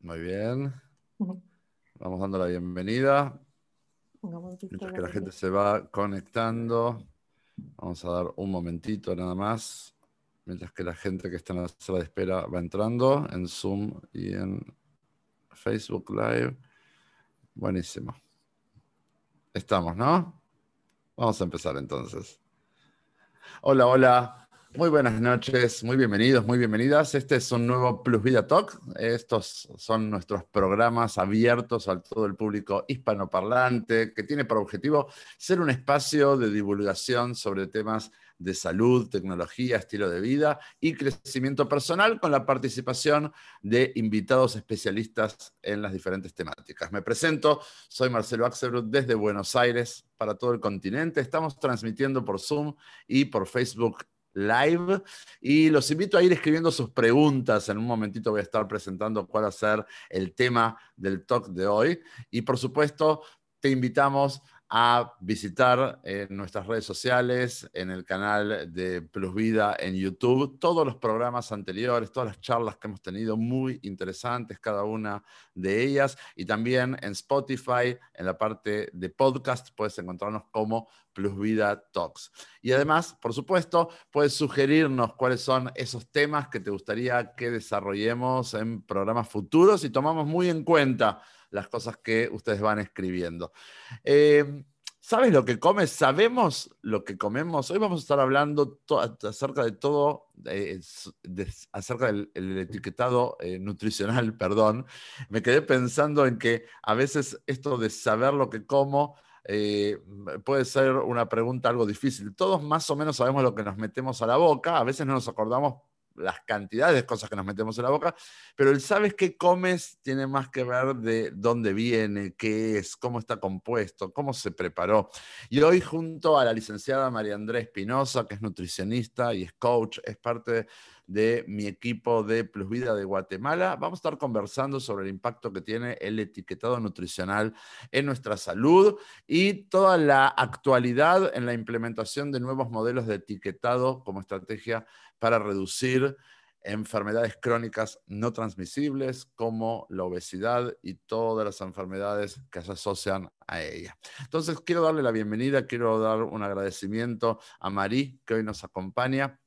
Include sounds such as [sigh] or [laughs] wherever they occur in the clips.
Muy bien. [laughs] Vamos dando la bienvenida. Mientras que la gente se va conectando, vamos a dar un momentito nada más. Mientras que la gente que está en la sala de espera va entrando en Zoom y en Facebook Live. Buenísimo. Estamos, ¿no? Vamos a empezar entonces. Hola, hola. Muy buenas noches, muy bienvenidos, muy bienvenidas. Este es un nuevo Plus Vida Talk. Estos son nuestros programas abiertos a todo el público hispanoparlante que tiene por objetivo ser un espacio de divulgación sobre temas de salud, tecnología, estilo de vida y crecimiento personal con la participación de invitados especialistas en las diferentes temáticas. Me presento, soy Marcelo Axelrod desde Buenos Aires para todo el continente. Estamos transmitiendo por Zoom y por Facebook Live y los invito a ir escribiendo sus preguntas. En un momentito voy a estar presentando cuál va a ser el tema del talk de hoy. Y por supuesto, te invitamos a visitar en nuestras redes sociales, en el canal de Plus Vida en YouTube, todos los programas anteriores, todas las charlas que hemos tenido, muy interesantes cada una de ellas, y también en Spotify, en la parte de podcast, puedes encontrarnos como Plus Vida Talks. Y además, por supuesto, puedes sugerirnos cuáles son esos temas que te gustaría que desarrollemos en programas futuros y tomamos muy en cuenta las cosas que ustedes van escribiendo. Eh, ¿Sabes lo que comes? ¿Sabemos lo que comemos? Hoy vamos a estar hablando acerca de todo, acerca del etiquetado eh, nutricional, [laughs] perdón. Me quedé pensando en que a veces esto de saber lo que como eh, puede ser una pregunta algo difícil. Todos más o menos sabemos lo que nos metemos a la boca, a veces no nos acordamos las cantidades de cosas que nos metemos en la boca, pero el sabes qué comes tiene más que ver de dónde viene, qué es, cómo está compuesto, cómo se preparó. Y hoy junto a la licenciada María Andrés Espinosa, que es nutricionista y es coach, es parte de mi equipo de Plus Vida de Guatemala, vamos a estar conversando sobre el impacto que tiene el etiquetado nutricional en nuestra salud y toda la actualidad en la implementación de nuevos modelos de etiquetado como estrategia para reducir enfermedades crónicas no transmisibles como la obesidad y todas las enfermedades que se asocian a ella. Entonces, quiero darle la bienvenida, quiero dar un agradecimiento a Marí, que hoy nos acompaña.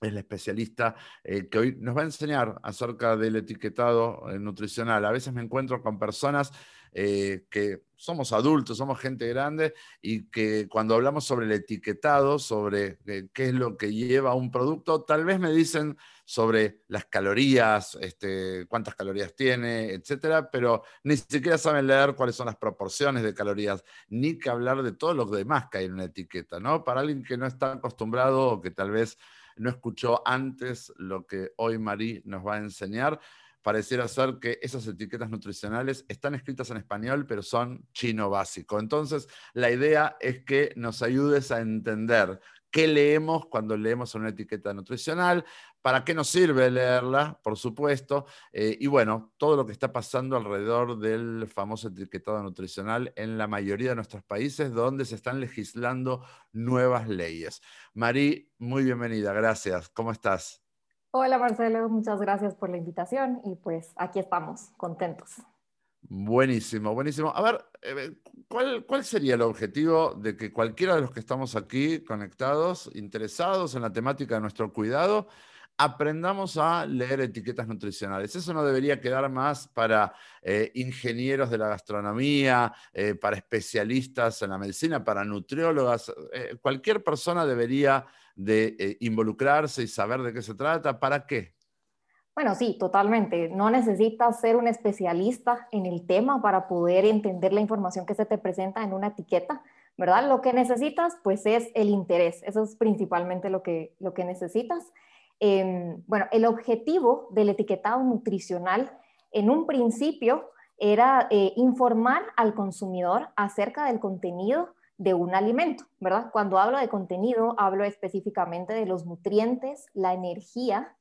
Es la especialista eh, que hoy nos va a enseñar acerca del etiquetado eh, nutricional. A veces me encuentro con personas eh, que somos adultos, somos gente grande y que cuando hablamos sobre el etiquetado, sobre eh, qué es lo que lleva un producto, tal vez me dicen sobre las calorías, este, cuántas calorías tiene, etcétera, pero ni siquiera saben leer cuáles son las proporciones de calorías, ni que hablar de todo lo demás que hay en una etiqueta, ¿no? Para alguien que no está acostumbrado o que tal vez no escuchó antes lo que hoy Marí nos va a enseñar, pareciera ser que esas etiquetas nutricionales están escritas en español, pero son chino básico. Entonces, la idea es que nos ayudes a entender qué leemos cuando leemos una etiqueta nutricional, para qué nos sirve leerla, por supuesto, eh, y bueno, todo lo que está pasando alrededor del famoso etiquetado nutricional en la mayoría de nuestros países donde se están legislando nuevas leyes. Marí, muy bienvenida, gracias. ¿Cómo estás? Hola Marcelo, muchas gracias por la invitación y pues aquí estamos, contentos. Buenísimo, buenísimo. A ver, eh, ¿cuál, ¿cuál, sería el objetivo de que cualquiera de los que estamos aquí conectados, interesados en la temática de nuestro cuidado, aprendamos a leer etiquetas nutricionales. Eso no debería quedar más para eh, ingenieros de la gastronomía, eh, para especialistas en la medicina, para nutriólogas. cualquier persona debería de eh, involucrarse y saber de qué se trata? ¿Para qué? Bueno, sí, totalmente. No necesitas ser un especialista en el tema para poder entender la información que se te presenta en una etiqueta, ¿verdad? Lo que necesitas, pues, es el interés. Eso es principalmente lo que, lo que necesitas. Em, bueno, el objetivo del etiquetado nutricional en un principio era eh, informar al consumidor acerca del contenido de un alimento, ¿verdad? Cuando hablo de contenido, hablo específicamente de los nutrientes, la energía,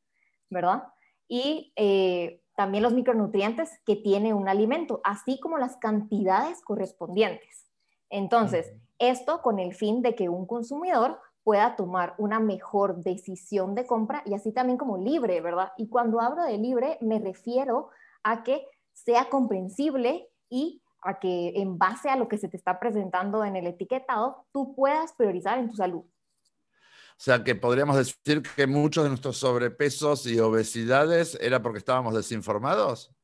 ¿verdad? Y eh, también los micronutrientes que tiene un alimento, así como las cantidades correspondientes. Entonces, esto con el fin de que un consumidor pueda tomar una mejor decisión de compra y así también como libre, ¿verdad? Y cuando hablo de libre me refiero a que sea comprensible y a que en base a lo que se te está presentando en el etiquetado, tú puedas priorizar en tu salud. O sea que podríamos decir que muchos de nuestros sobrepesos y obesidades era porque estábamos desinformados.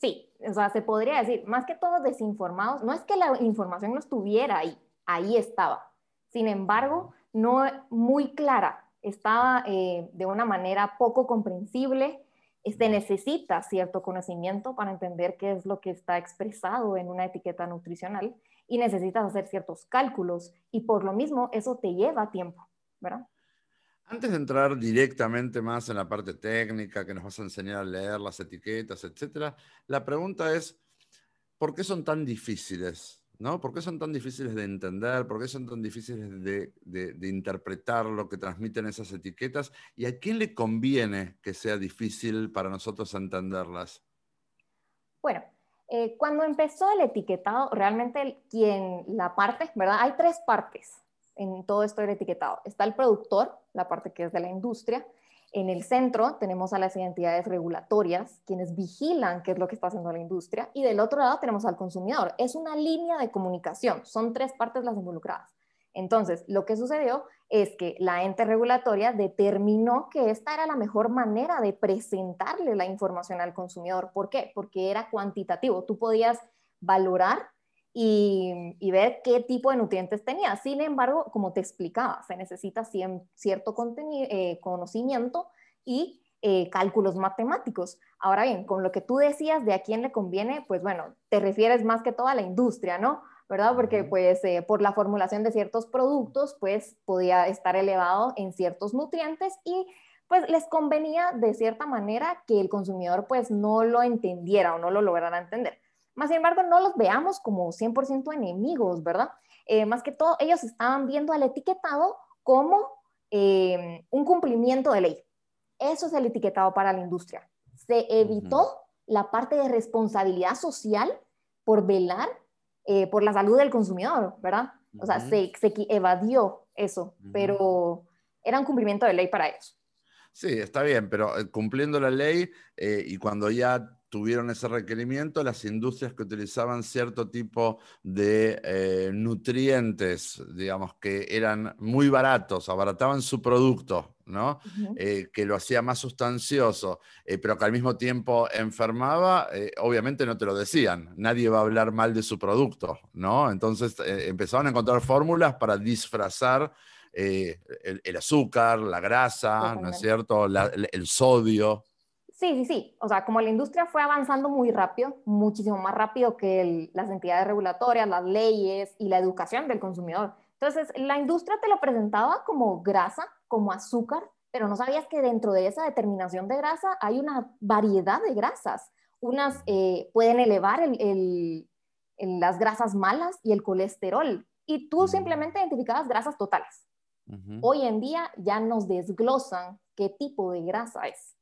Sí, o sea, se podría decir, más que todos desinformados, no es que la información no estuviera ahí, ahí estaba. Sin embargo, no muy clara, estaba eh, de una manera poco comprensible, se necesita cierto conocimiento para entender qué es lo que está expresado en una etiqueta nutricional y necesitas hacer ciertos cálculos y por lo mismo eso te lleva tiempo, ¿verdad? Antes de entrar directamente más en la parte técnica, que nos vas a enseñar a leer las etiquetas, etcétera, la pregunta es, ¿por qué son tan difíciles? ¿No? ¿Por qué son tan difíciles de entender? ¿Por qué son tan difíciles de, interpretar lo que transmiten esas etiquetas? ¿Y a quién le conviene que sea difícil para nosotros entenderlas? Bueno, eh, cuando empezó el etiquetado, realmente quien la parte, ¿verdad? Hay tres partes en todo esto del etiquetado. Está el productor, la parte que es de la industria. En el centro tenemos a las entidades regulatorias, quienes vigilan qué es lo que está haciendo la industria. Y del otro lado tenemos al consumidor. Es una línea de comunicación. Son tres partes las involucradas. Entonces, lo que sucedió es que la ente regulatoria determinó que esta era la mejor manera de presentarle la información al consumidor. ¿Por qué? Porque era cuantitativo. Tú podías valorar y, ver qué tipo de nutrientes tenía. Sin embargo, como te explicaba, se necesita cierto eh, conocimiento y eh, cálculos matemáticos. Ahora bien, con lo que tú decías de a quién le conviene, pues bueno, te refieres más que todo a la industria, ¿no? ¿verdad? Porque pues eh, por la formulación de ciertos productos, pues podía estar elevado en ciertos nutrientes y pues les convenía de cierta manera que el consumidor pues no lo entendiera o no lo lograra entender. Más sin embargo, no los veamos como 100% enemigos, ¿verdad? Eh, más que todo, ellos estaban viendo al etiquetado como eh, un cumplimiento de ley. Eso es el etiquetado para la industria. Se evitó la parte de responsabilidad social por velar eh, por la salud del consumidor, ¿verdad? O sea, se, se, evadió eso, pero era un cumplimiento de ley para ellos. Sí, está bien, pero cumpliendo la ley y cuando ya tuvieron ese requerimiento las industrias que utilizaban cierto tipo de eh, nutrientes, digamos, que eran muy baratos, abarataban su producto, ¿no? Eh, que lo hacía más sustancioso, eh, pero que al mismo tiempo enfermaba, obviamente no te lo decían, nadie va a hablar mal de su producto, ¿no? Entonces empezaron a encontrar fórmulas para disfrazar el, azúcar, la grasa, ¿no es cierto? el sodio. Sí, sí, sí. O sea, como la industria fue avanzando muy rápido, muchísimo más rápido que las entidades regulatorias, las leyes y la educación del consumidor. Entonces, la industria te lo presentaba como grasa, como azúcar, pero no sabías que dentro de esa determinación de grasa hay una variedad de grasas. Unas eh, pueden elevar las grasas malas y el colesterol, y tú simplemente identificabas grasas totales. Hoy en día ya nos desglosan qué tipo de grasa es.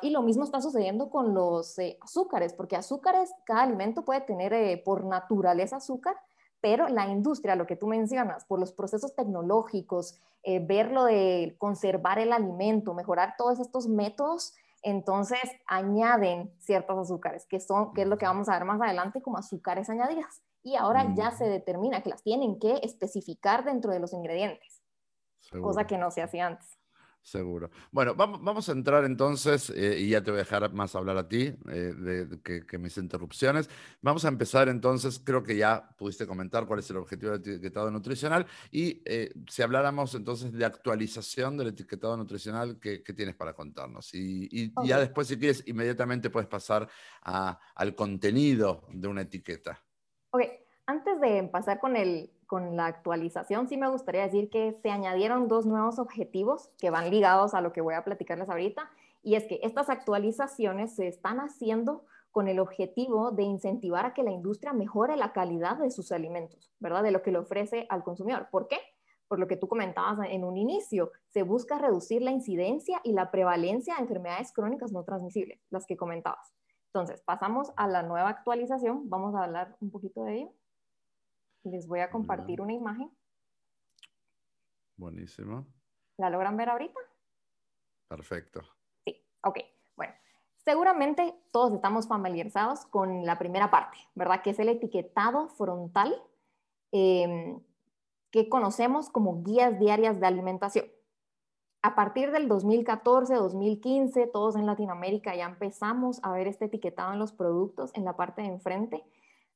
Y lo mismo está sucediendo con los eh, azúcares, porque azúcares, cada alimento puede tener eh, por naturaleza azúcar, pero la industria, lo que tú mencionas, por los procesos tecnológicos, eh, ver lo de conservar el alimento, mejorar todos estos métodos, entonces añaden ciertos azúcares, que, son, que es lo que vamos a ver más adelante como azúcares añadidas. Y ahora ya se determina que las tienen que especificar dentro de los ingredientes, cosa que no se hacía antes. Seguro. Bueno, vamos, vamos a entrar entonces, eh, y ya te voy a dejar más hablar a ti eh, de, que, mis interrupciones. Vamos a empezar entonces, creo que ya pudiste comentar cuál es el objetivo del etiquetado nutricional y eh, si habláramos entonces de actualización del etiquetado nutricional, ¿qué, tienes para contarnos? Y, ya después, si quieres, inmediatamente puedes pasar al contenido de una etiqueta. Ok, antes de pasar con el, con la actualización, sí me gustaría decir que se añadieron dos nuevos objetivos que van ligados a lo que voy a platicarles ahorita, y es que estas actualizaciones se están haciendo con el objetivo de incentivar a que la industria mejore la calidad de sus alimentos, ¿verdad? De lo que le ofrece al consumidor. ¿Por qué? Por lo que tú comentabas en un inicio, se busca reducir la incidencia y la prevalencia de enfermedades crónicas no transmisibles, las que comentabas. Entonces, pasamos a la nueva actualización, vamos a hablar un poquito de ello. Les voy a compartir una imagen. Buenísimo. ¿La logran ver ahorita? Perfecto. Sí, ok. Bueno, seguramente todos estamos familiarizados con la primera parte, ¿verdad? Que es el etiquetado frontal em, que conocemos como guías diarias de alimentación. A partir del 2014, 2015, todos en Latinoamérica ya empezamos a ver este etiquetado en los productos en la parte de enfrente.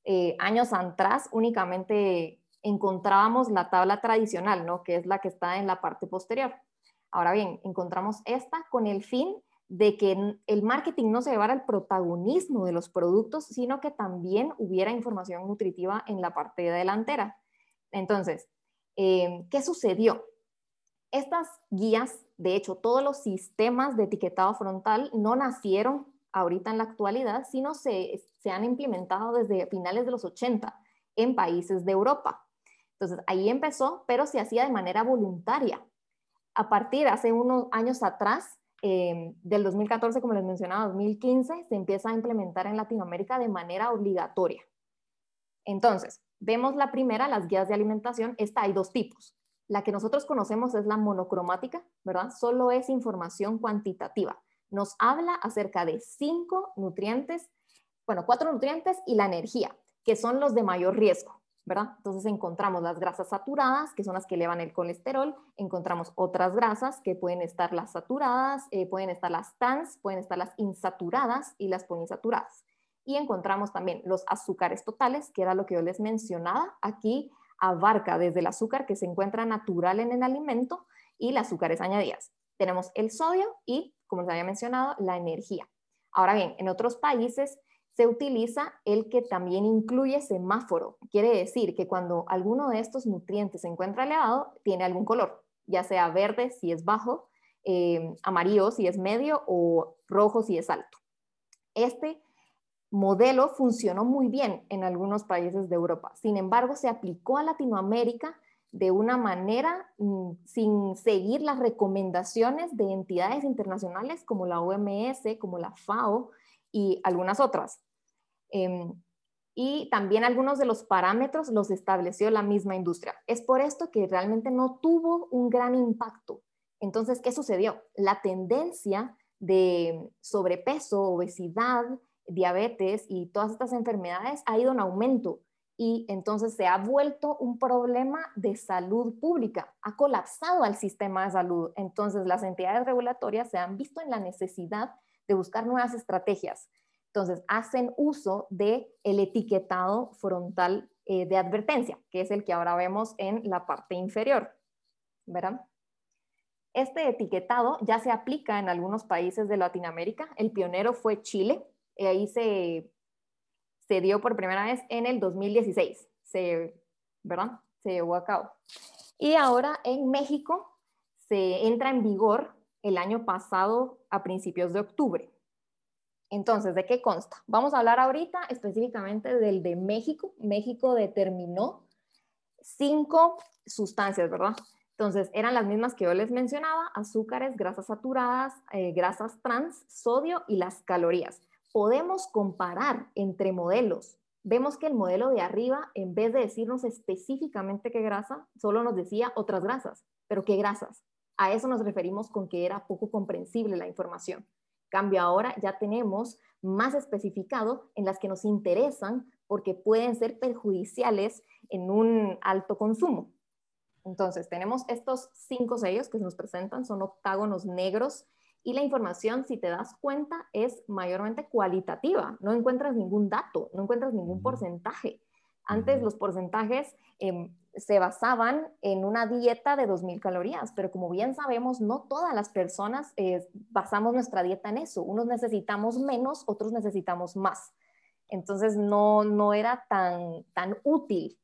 Eh, años atrás únicamente encontrábamos la tabla tradicional, ¿no? que es la que está en la parte posterior. Ahora bien, encontramos esta con el fin de que el marketing no se llevara el protagonismo de los productos, sino que también hubiera información nutritiva en la parte delantera. Entonces, eh, ¿qué sucedió? Estas guías, de hecho, todos los sistemas de etiquetado frontal no nacieron ahorita en la actualidad, sino se, se han implementado desde finales de los 80 en países de Europa. Entonces, ahí empezó, pero se hacía de manera voluntaria. A partir hace unos años atrás, eh, del 2014, como les mencionaba, 2015, se empieza a implementar en Latinoamérica de manera obligatoria. Entonces, vemos la primera, las guías de alimentación. Esta hay dos tipos. La que nosotros conocemos es la monocromática, ¿verdad? Solo es información cuantitativa. Nos habla acerca de cinco nutrientes, bueno, cuatro nutrientes y la energía, que son los de mayor riesgo, ¿verdad? Entonces encontramos las grasas saturadas, que son las que elevan el colesterol, encontramos otras grasas que pueden estar las saturadas, eh, pueden estar las trans, pueden estar las insaturadas y las poliinsaturadas. Y encontramos también los azúcares totales, que era lo que yo les mencionaba. Aquí abarca desde el azúcar que se encuentra natural en el alimento y las azúcares añadidas. Tenemos el sodio y, como les había mencionado, la energía. Ahora bien, en otros países se utiliza el que también incluye semáforo. Quiere decir que cuando alguno de estos nutrientes se encuentra elevado, tiene algún color, ya sea verde si es bajo, eh, amarillo si es medio o rojo si es alto. Este modelo funcionó muy bien en algunos países de Europa. Sin embargo, se aplicó a Latinoamérica de una manera mm, sin seguir las recomendaciones de entidades internacionales como la OMS, como la FAO y algunas otras. Em, y también algunos de los parámetros los estableció la misma industria. Es por esto que realmente no tuvo un gran impacto. Entonces, ¿qué sucedió? La tendencia de sobrepeso, obesidad, diabetes y todas estas enfermedades ha ido en aumento y entonces se ha vuelto un problema de salud pública, ha colapsado al sistema de salud. Entonces las entidades regulatorias se han visto en la necesidad de buscar nuevas estrategias. Entonces hacen uso de el etiquetado frontal eh, de advertencia, que es el que ahora vemos en la parte inferior. ¿Verán? Este etiquetado ya se aplica en algunos países de Latinoamérica. El pionero fue Chile, ahí se, se dio por primera vez en el 2016, se, ¿verdad? Se llevó a cabo. Y ahora en México se entra en vigor el año pasado a principios de octubre. Entonces, ¿de qué consta? Vamos a hablar ahorita específicamente del de México. México determinó cinco sustancias, ¿verdad? Entonces, eran las mismas que yo les mencionaba, azúcares, grasas saturadas, eh, grasas trans, sodio y las calorías podemos comparar entre modelos. Vemos que el modelo de arriba, en vez de decirnos específicamente qué grasa, solo nos decía otras grasas. Pero ¿qué grasas? A eso nos referimos con que era poco comprensible la información. Cambio ahora ya tenemos más especificado en las que nos interesan porque pueden ser perjudiciales en un alto consumo. Entonces, tenemos estos cinco sellos que se nos presentan, son octágonos negros y la información, si te das cuenta, es mayormente cualitativa. No encuentras ningún dato, no encuentras ningún porcentaje. Antes los porcentajes em, se basaban en una dieta de 2.000 calorías, pero como bien sabemos, no todas las personas eh, basamos nuestra dieta en eso. Unos necesitamos menos, otros necesitamos más. Entonces no, no era tan, tan útil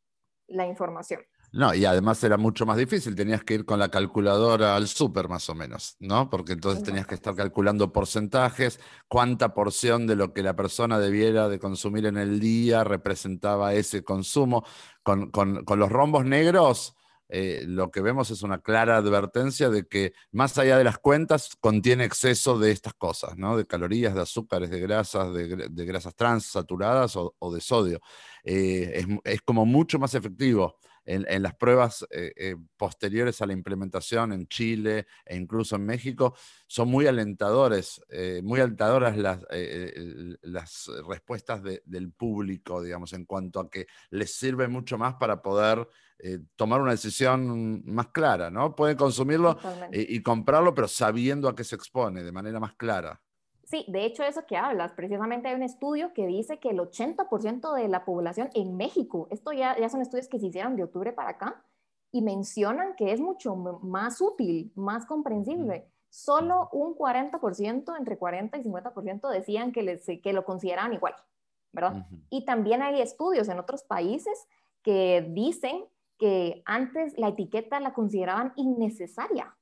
la información. No, y además era mucho más difícil, tenías que ir con la calculadora al súper más o menos, ¿no? Porque entonces tenías que estar calculando porcentajes, cuánta porción de lo que la persona debiera de consumir en el día representaba ese consumo. Con, los rombos negros, eh, lo que vemos es una clara advertencia de que más allá de las cuentas contiene exceso de estas cosas, ¿no? De calorías, de azúcares, de grasas, de, grasas trans saturadas o, o de sodio. es, es, como mucho más efectivo en, las pruebas eh, eh, posteriores a la implementación en Chile e incluso en México, son muy alentadores, eh, muy alentadoras las, las respuestas del público, digamos, en cuanto a que les sirve mucho más para poder tomar una decisión más clara, ¿no? Pueden consumirlo y comprarlo, pero sabiendo a qué se expone de manera más clara. Sí, de hecho eso que hablas, precisamente hay un estudio que dice que el 80% de la población en México, esto ya, ya son estudios que se hicieron de octubre para acá, y mencionan que es mucho más útil, más comprensible. Solo un 40%, entre 40 y 50% decían que, les, que lo consideraban igual, ¿verdad? Y también hay estudios en otros países que dicen que antes la etiqueta la consideraban innecesaria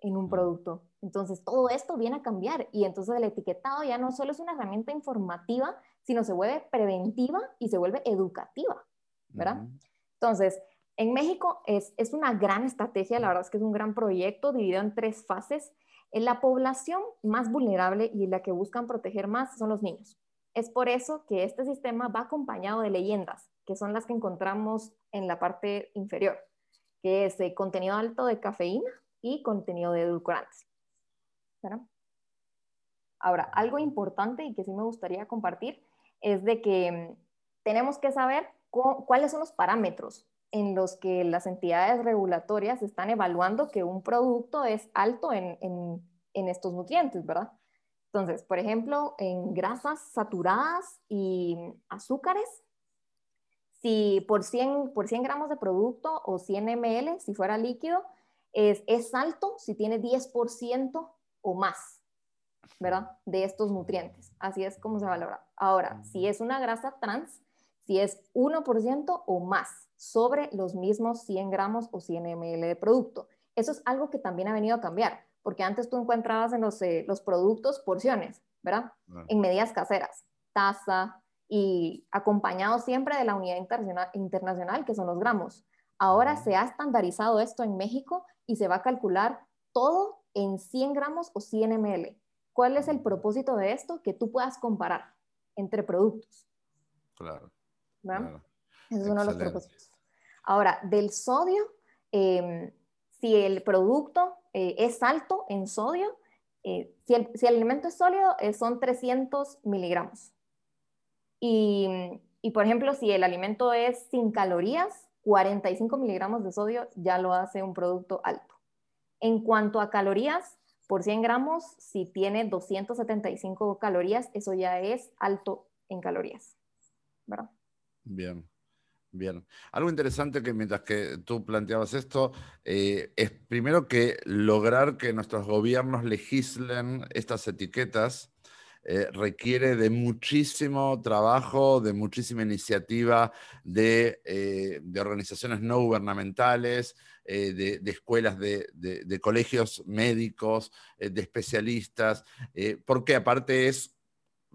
en un producto. Entonces, todo esto viene a cambiar y entonces el etiquetado ya no solo es una herramienta informativa, sino se vuelve preventiva y se vuelve educativa, ¿verdad? Entonces, en México es, es, una gran estrategia, la verdad es que es un gran proyecto dividido en tres fases. En la población más vulnerable y la que buscan proteger más son los niños. Es por eso que este sistema va acompañado de leyendas, que son las que encontramos en la parte inferior, que es contenido alto de cafeína y contenido de edulcorantes. Ahora, algo importante y que sí me gustaría compartir es de que mm, tenemos que saber cuáles son los parámetros en los que las entidades regulatorias están evaluando que un producto es alto en, estos nutrientes, ¿verdad? Entonces, por ejemplo, en grasas saturadas y azúcares, si por 100, por 100 gramos de producto o 100 ml, si fuera líquido, es, es alto si tiene 10% o más, ¿verdad? De estos nutrientes. Así es como se valora. Ahora, si es una grasa trans, si es 1% o más sobre los mismos 100 gramos o 100 ml de producto. Eso es algo que también ha venido a cambiar, porque antes tú encontrabas en los, eh, los productos porciones, ¿verdad? En medidas caseras, taza y acompañado siempre de la unidad internacional que son los gramos. Ahora se ha estandarizado esto en México y se va a calcular todo en 100 gramos o 100 ml. ¿Cuál es el propósito de esto? Que tú puedas comparar entre productos. Claro. ¿verdad? Ese es uno de los propósitos. Ahora, del sodio, em, si el producto eh, es alto en sodio, eh, si, el, si, el, alimento es sólido, eh, son 300 miligramos. Y, y, por ejemplo, si el alimento es sin calorías, 45 miligramos de sodio ya lo hace un producto alto. En cuanto a calorías, por 100 gramos, si tiene 275 calorías, eso ya es alto en calorías. ¿verdad? Bien. Bien. Algo interesante que mientras que tú planteabas esto, eh, es primero que lograr que nuestros gobiernos legislen estas etiquetas eh, requiere de muchísimo trabajo, de muchísima iniciativa de, eh, organizaciones no gubernamentales, eh, de, escuelas, de, de, colegios médicos, de especialistas, porque aparte es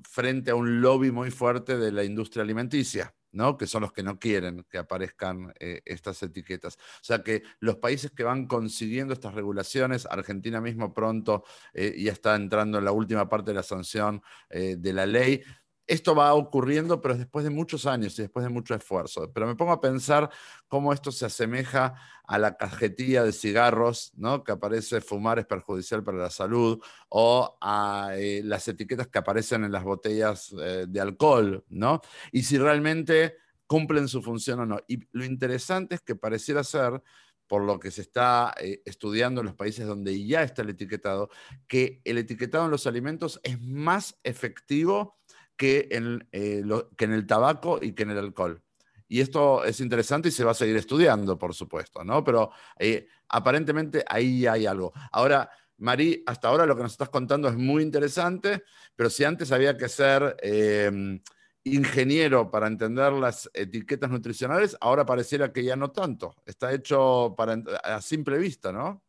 frente a un lobby muy fuerte de la industria alimenticia que son los que no quieren que aparezcan eh, estas etiquetas. O sea que los países que van consiguiendo estas regulaciones, Argentina mismo pronto eh, ya está entrando en la última parte de la sanción eh, de la ley, esto va ocurriendo, pero después de muchos años y después de mucho esfuerzo. Pero me pongo a pensar cómo esto se asemeja a la cajetilla de cigarros, ¿no? que aparece fumar es perjudicial para la salud, o a eh, las etiquetas que aparecen en las botellas eh, de alcohol, ¿no? Y si realmente cumplen su función o no. Y lo interesante es que pareciera ser por lo que se está eh, estudiando en los países donde ya está el etiquetado, que el etiquetado en los alimentos es más efectivo que en, eh, que en el tabaco y que en el alcohol. Y esto es interesante y se va a seguir estudiando, por supuesto, ¿no? Pero eh, aparentemente ahí hay algo. Ahora, Marí, hasta ahora lo que nos estás contando es muy interesante, pero si antes había que ser em, ingeniero para entender las etiquetas nutricionales, ahora pareciera que ya no tanto. Está hecho para, a simple vista, ¿no?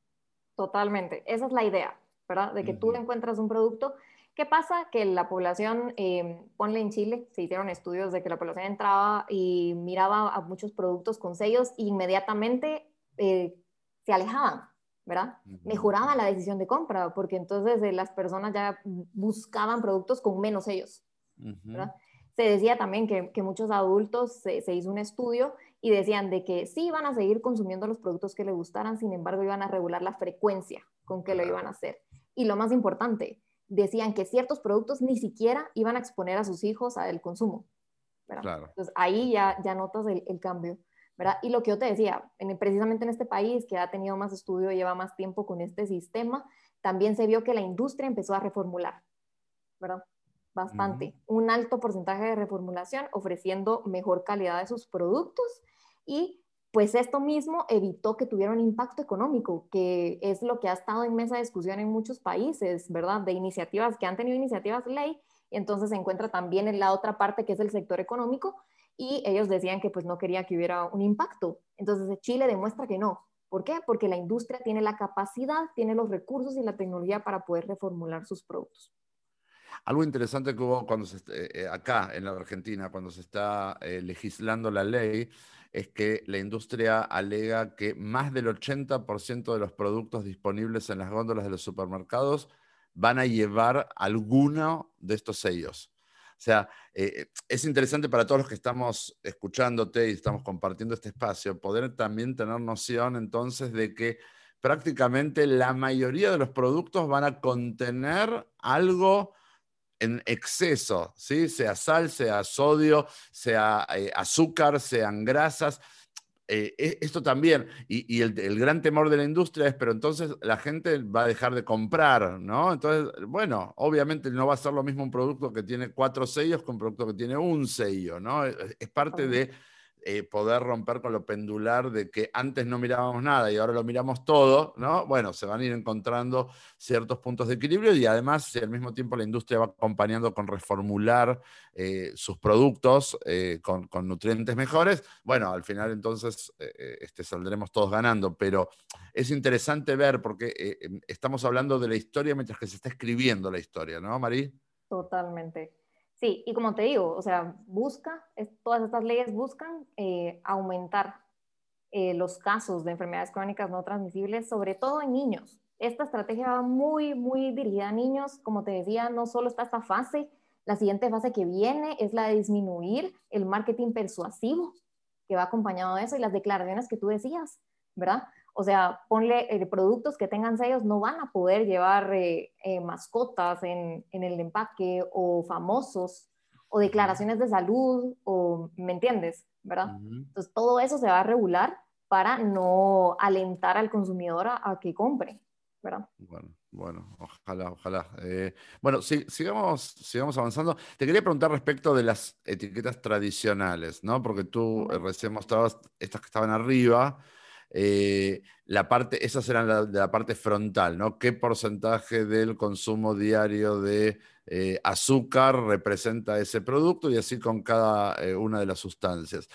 Totalmente. Esa es la idea, ¿verdad? De que tú encuentras un producto ¿Qué pasa? Que la población, eh, ponle en Chile, se hicieron estudios de que la población entraba y miraba a muchos productos con sellos e inmediatamente eh, se alejaban, ¿verdad? Mejoraba la decisión de compra, porque entonces eh, las personas ya buscaban productos con menos sellos, ¿verdad? Se decía también que, que muchos adultos, se, se, hizo un estudio y decían de que sí iban a seguir consumiendo los productos que les gustaran, sin embargo iban a regular la frecuencia con que lo iban a hacer. Y lo más importante, decían que ciertos productos ni siquiera iban a exponer a sus hijos al consumo. Claro. Entonces ahí ya, ya notas el, el cambio. ¿verdad? Y lo que yo te decía, en, precisamente en este país que ha tenido más estudio, lleva más tiempo con este sistema, también se vio que la industria empezó a reformular, ¿verdad? Bastante. Un alto porcentaje de reformulación ofreciendo mejor calidad de sus productos y pues esto mismo evitó que tuviera un impacto económico, que es lo que ha estado en mesa de discusión en muchos países, ¿verdad? De iniciativas que han tenido iniciativas ley, y entonces se encuentra también en la otra parte que es el sector económico, y ellos decían que pues no quería que hubiera un impacto. Entonces Chile demuestra que no. ¿Por qué? Porque la industria tiene la capacidad, tiene los recursos y la tecnología para poder reformular sus productos. Algo interesante que hubo cuando se, eh, acá en la Argentina, cuando se está eh, legislando la ley, es que la industria alega que más del 80% de los productos disponibles en las góndolas de los supermercados van a llevar alguno de estos sellos. O sea, eh, es interesante para todos los que estamos escuchándote y estamos compartiendo este espacio, poder también tener noción entonces de que prácticamente la mayoría de los productos van a contener algo en exceso, ¿sí? sea sal, sea sodio, sea eh, azúcar, sean grasas. Eh, e, esto también, y, el, gran temor de la industria es, pero entonces la gente va a dejar de comprar, ¿no? Entonces, bueno, obviamente no va a ser lo mismo un producto que tiene cuatro sellos que un producto que tiene un sello, ¿no? Es, parte de eh, poder romper con lo pendular de que antes no mirábamos nada y ahora lo miramos todo, ¿no? Bueno, se van a ir encontrando ciertos puntos de equilibrio y además, si al mismo tiempo la industria va acompañando con reformular eh, sus productos eh, con, nutrientes mejores, bueno, al final entonces este, saldremos todos ganando, pero es interesante ver porque em, estamos hablando de la historia mientras que se está escribiendo la historia, ¿no, Marí? Totalmente. Sí, y como te digo, o sea, busca, todas estas leyes buscan eh, aumentar eh, los casos de enfermedades crónicas no transmisibles, sobre todo en niños. Esta estrategia va muy, muy dirigida a niños. Como te decía, no solo está esta fase, la siguiente fase que viene es la de disminuir el marketing persuasivo que va acompañado de eso y las declaraciones que tú decías, ¿verdad? O sea, ponle eh, productos que tengan sellos, no van a poder llevar eh, eh, mascotas en, el empaque o famosos o declaraciones de salud o, ¿me entiendes? ¿Verdad? Entonces, todo eso se va a regular para no alentar al consumidor a, que compre, ¿verdad? Bueno, bueno, ojalá, ojalá. bueno, sigamos, sigamos avanzando. Te quería preguntar respecto de las etiquetas tradicionales, ¿no? Porque tú recién mostrabas estas que estaban arriba. Eh, la parte, esas eran la, de la parte frontal, ¿no? ¿Qué porcentaje del consumo diario de eh, azúcar representa ese producto? Y así con cada eh, una de las sustancias.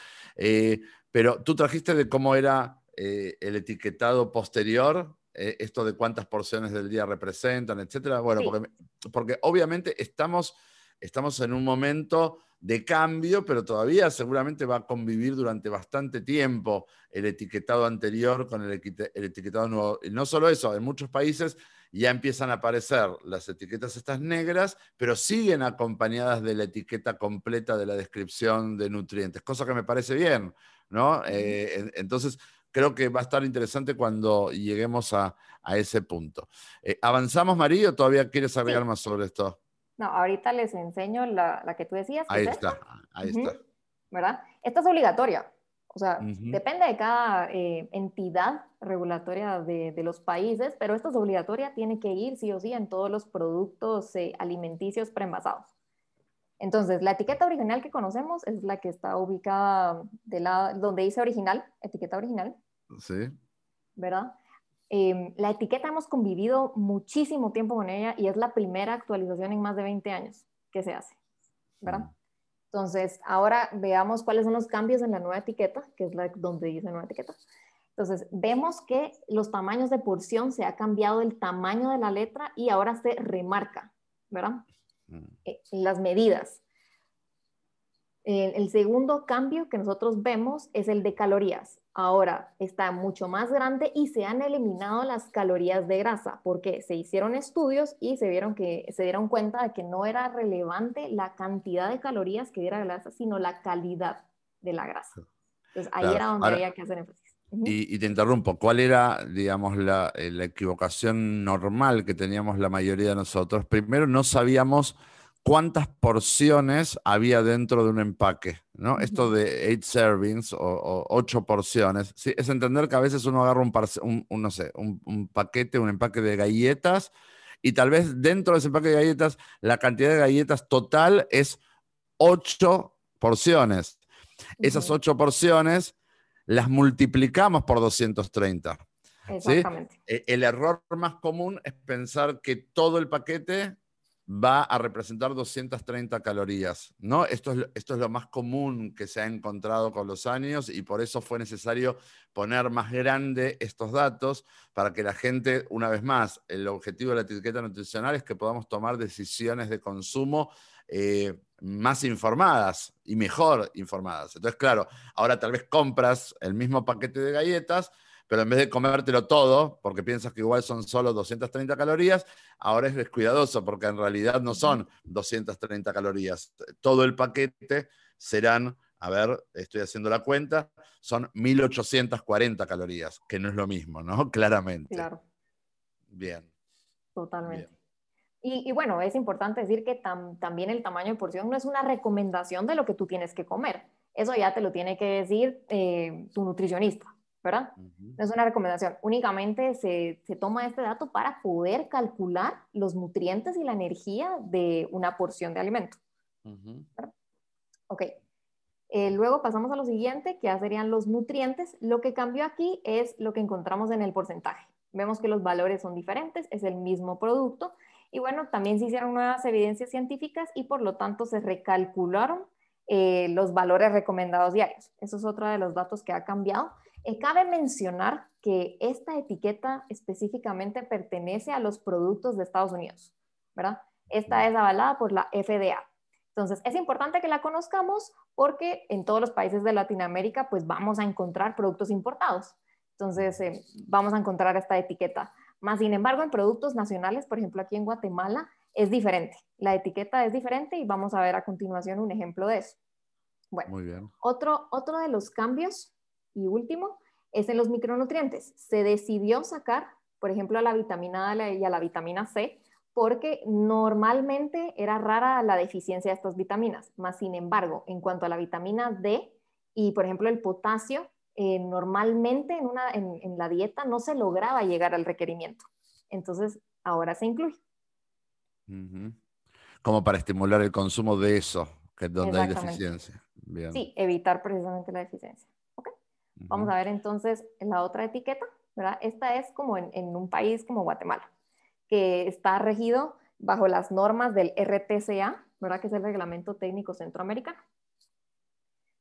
pero tú trajiste de cómo era el etiquetado posterior, esto de cuántas porciones del día representan, etcétera. Bueno, porque, porque, obviamente estamos, estamos en un momento de cambio, pero todavía seguramente va a convivir durante bastante tiempo el etiquetado anterior con el, etiquetado nuevo. Y no solo eso, en muchos países ya empiezan a aparecer las etiquetas estas negras, pero siguen acompañadas de la etiqueta completa de la descripción de nutrientes, cosa que me parece bien, ¿no? Eh, entonces, creo que va a estar interesante cuando lleguemos a, ese punto. Eh, ¿Avanzamos, María, o todavía quieres agregar más sobre esto? No, ahorita les enseño la, la que tú decías. Ahí está, ahí está. ¿Verdad? Esta es obligatoria. O sea, depende de cada eh, entidad regulatoria de, de, los países, pero esta es obligatoria, tiene que ir sí o sí en todos los productos eh, alimenticios preenvasados. Entonces, la etiqueta original que conocemos es la que está ubicada de la, donde dice original, etiqueta original. Sí. ¿Verdad? Em, la etiqueta hemos convivido muchísimo tiempo con ella y es la primera actualización en más de 20 años que se hace, ¿verdad? Mm. Entonces, ahora veamos cuáles son los cambios en la nueva etiqueta, que es la donde dice nueva etiqueta. Entonces, vemos que los tamaños de porción se ha cambiado el tamaño de la letra y ahora se remarca, ¿verdad? Mm. Eh, las medidas. El, segundo cambio que nosotros vemos es el de calorías. Ahora está mucho más grande y se han eliminado las calorías de grasa porque se hicieron estudios y se vieron que se dieron cuenta de que no era relevante la cantidad de calorías que diera grasa, sino la calidad de la grasa. Entonces ahí era donde había que hacer énfasis. y, te interrumpo, ¿cuál era, digamos, la, eh, la equivocación normal que teníamos la mayoría de nosotros? Primero, no sabíamos cuántas porciones había dentro de un empaque, ¿no? Esto de eight servings o, ocho porciones, ¿sí? es entender que a veces uno agarra un, no sé, un, paquete, un empaque de galletas y tal vez dentro de ese empaque de galletas la cantidad de galletas total es ocho porciones. Esas ocho porciones las multiplicamos por 230. Exactamente. E, el error más común es pensar que todo el paquete va a representar 230 calorías, ¿no? Esto es, lo más común que se ha encontrado con los años y por eso fue necesario poner más grande estos datos para que la gente, una vez más, el objetivo de la etiqueta nutricional es que podamos tomar decisiones de consumo eh, más informadas y mejor informadas. Entonces, claro, ahora tal vez compras el mismo paquete de galletas, pero en vez de comértelo todo, porque piensas que igual son solo 230 calorías, ahora es descuidadoso, porque en realidad no son 230 calorías. Todo el paquete serán, a ver, estoy haciendo la cuenta, son 1840 calorías, que no es lo mismo, ¿no? [laughs] Claramente. Claro. Bien. Totalmente. Y, bueno, es importante decir que también el tamaño de porción no es una recomendación de lo que tú tienes que comer. Eso ya te lo tiene que decir eh, tu nutricionista. ¿Verdad? No es una recomendación. Únicamente se, toma este dato para poder calcular los nutrientes y la energía de una porción de alimento. Ok. Eh, luego pasamos a lo siguiente, que ya serían los nutrientes. Lo que cambió aquí es lo que encontramos en el porcentaje. Vemos que los valores son diferentes, es el mismo producto. Y bueno, también se hicieron nuevas evidencias científicas y por lo tanto se recalcularon eh, los valores recomendados diarios. Eso es otro de los datos que ha cambiado. Eh, cabe mencionar que esta etiqueta específicamente pertenece a los productos de Estados Unidos, ¿verdad? Esta es avalada por la FDA. Entonces, es importante que la conozcamos porque en todos los países de Latinoamérica, pues vamos a encontrar productos importados. Entonces, eh, vamos a encontrar esta etiqueta. Más sin embargo, en productos nacionales, por ejemplo, aquí en Guatemala, es diferente. La etiqueta es diferente y vamos a ver a continuación un ejemplo de eso. Bueno, Muy bien. Otro, otro de los cambios y último, es en los micronutrientes. Se decidió sacar, por ejemplo, a la vitamina A y a la vitamina C, porque normalmente era rara la deficiencia de estas vitaminas. Más sin embargo, en cuanto a la vitamina D y, por ejemplo, el potasio, eh, normalmente en, una, en, la dieta no se lograba llegar al requerimiento. Entonces, ahora se incluye. Como para estimular el consumo de eso, que es donde hay deficiencia. Sí, evitar precisamente la deficiencia. Vamos a ver entonces la otra etiqueta, ¿verdad? Esta es como en, un país como Guatemala, que está regido bajo las normas del RTCA, ¿verdad? Que es el Reglamento Técnico Centroamericano.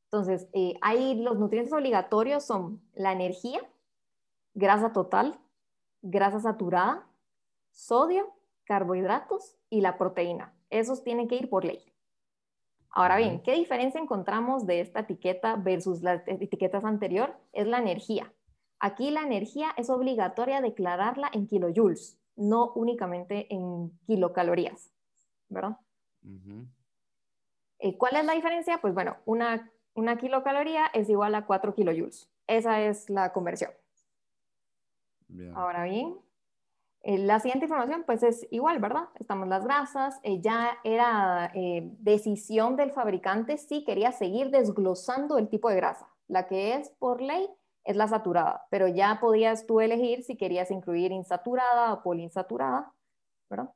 Entonces, eh, ahí los nutrientes obligatorios son la energía, grasa total, grasa saturada, sodio, carbohidratos y la proteína. Esos tienen que ir por ley. Ahora bien, ¿qué diferencia encontramos de esta etiqueta versus las etiquetas anteriores? Es la energía. Aquí la energía es obligatoria declararla en kilojoules, no únicamente en kilocalorías, ¿verdad? Eh, ¿Cuál es la diferencia? Pues bueno, una, una kilocaloría es igual a 4 kilojoules. Esa es la conversión. Ahora bien, eh, la siguiente información pues es igual, ¿verdad? Estamos las grasas, eh, ya era eh, decisión del fabricante si quería seguir desglosando el tipo de grasa. La que es por ley es la saturada, pero ya podías tú elegir si querías incluir insaturada o poliinsaturada, ¿verdad?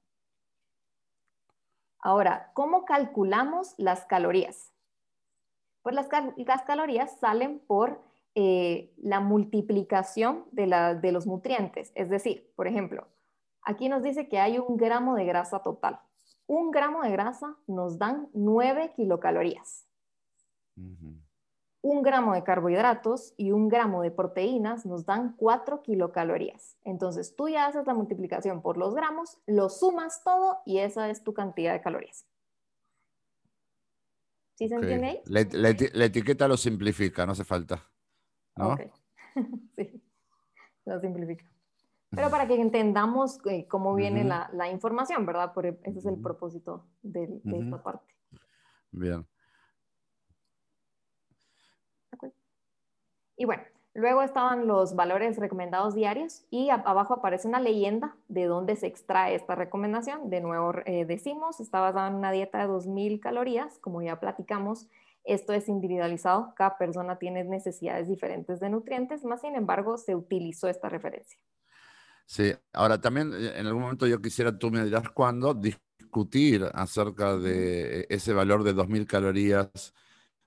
Ahora, ¿cómo calculamos las calorías? Pues las, calorías salen por la multiplicación de los nutrientes. Es decir, por ejemplo, Aquí nos dice que hay un gramo de grasa total. Un gramo de grasa nos dan 9 kilocalorías. Un gramo de carbohidratos y un gramo de proteínas nos dan 4 kilocalorías. Entonces tú ya haces la multiplicación por los gramos, lo sumas todo y esa es tu cantidad de calorías. ¿Sí se entiende ahí? La, etiqueta lo simplifica, no hace falta. ¿no? [laughs] sí, lo simplifica. Pero para que entendamos eh, cómo viene la, la, información, ¿verdad? Por, ese es el propósito de, esta parte. Bien. Y bueno, luego estaban los valores recomendados diarios y abajo aparece una leyenda de dónde se extrae esta recomendación. De nuevo eh, decimos, está basada en una dieta de 2.000 calorías, como ya platicamos. Esto es individualizado, cada persona tiene necesidades diferentes de nutrientes, más sin embargo se utilizó esta referencia. Sí, ahora también eh, en algún momento yo quisiera, tú me dirás cuándo, discutir acerca de ese valor de 2.000 calorías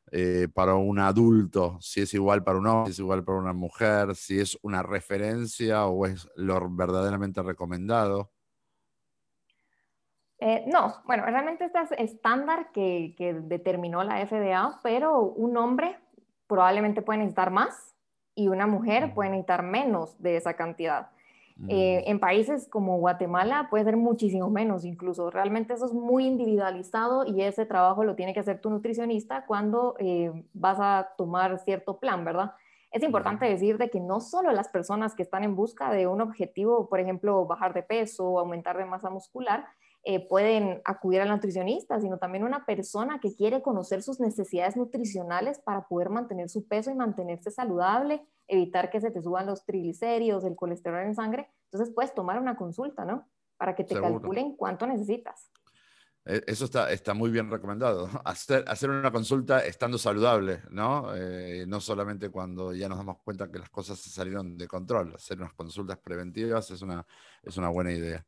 eh, para un adulto, si es igual para un hombre, si es igual para una mujer, si es una referencia o es lo verdaderamente recomendado? Eh, no, bueno, realmente este es estándar que, que, determinó la FDA, pero un hombre probablemente puede necesitar más y una mujer puede necesitar menos de esa cantidad. Eh, mm. en países como Guatemala puede ser muchísimo menos incluso. Realmente eso es muy individualizado y ese trabajo lo tiene que hacer tu nutricionista cuando eh, vas a tomar cierto plan, ¿verdad? Es importante decir de que no solo las personas que están en busca de un objetivo, por ejemplo, bajar de peso o aumentar de masa muscular, eh, pueden acudir al nutricionista, sino también una persona que quiere conocer sus necesidades nutricionales para poder mantener su peso y mantenerse saludable evitar que se te suban los triglicéridos, el colesterol en sangre. Entonces puedes tomar una consulta, ¿no? Para que te calculen cuánto necesitas. E, eso está, está muy bien recomendado. Hacer, hacer una consulta estando saludable, ¿no? Eh, no solamente cuando ya nos damos cuenta que las cosas se salieron de control. Hacer unas consultas preventivas es una, es una buena idea.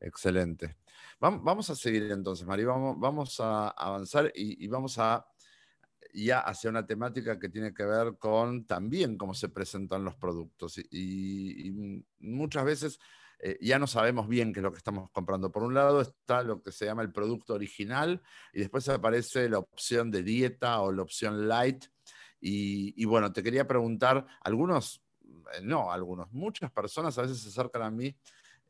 Excelente. Vamos, a seguir entonces, Mari. Vamos, vamos a avanzar y, y vamos a ya hacia una temática que tiene que ver con también cómo se presentan los productos. Y, muchas veces eh, ya no sabemos bien qué es lo que estamos comprando. Por un lado está lo que se llama el producto original y después aparece la opción de dieta o la opción light. Y, bueno, te quería preguntar, algunos, eh, no, algunos, muchas personas a veces se acercan a mí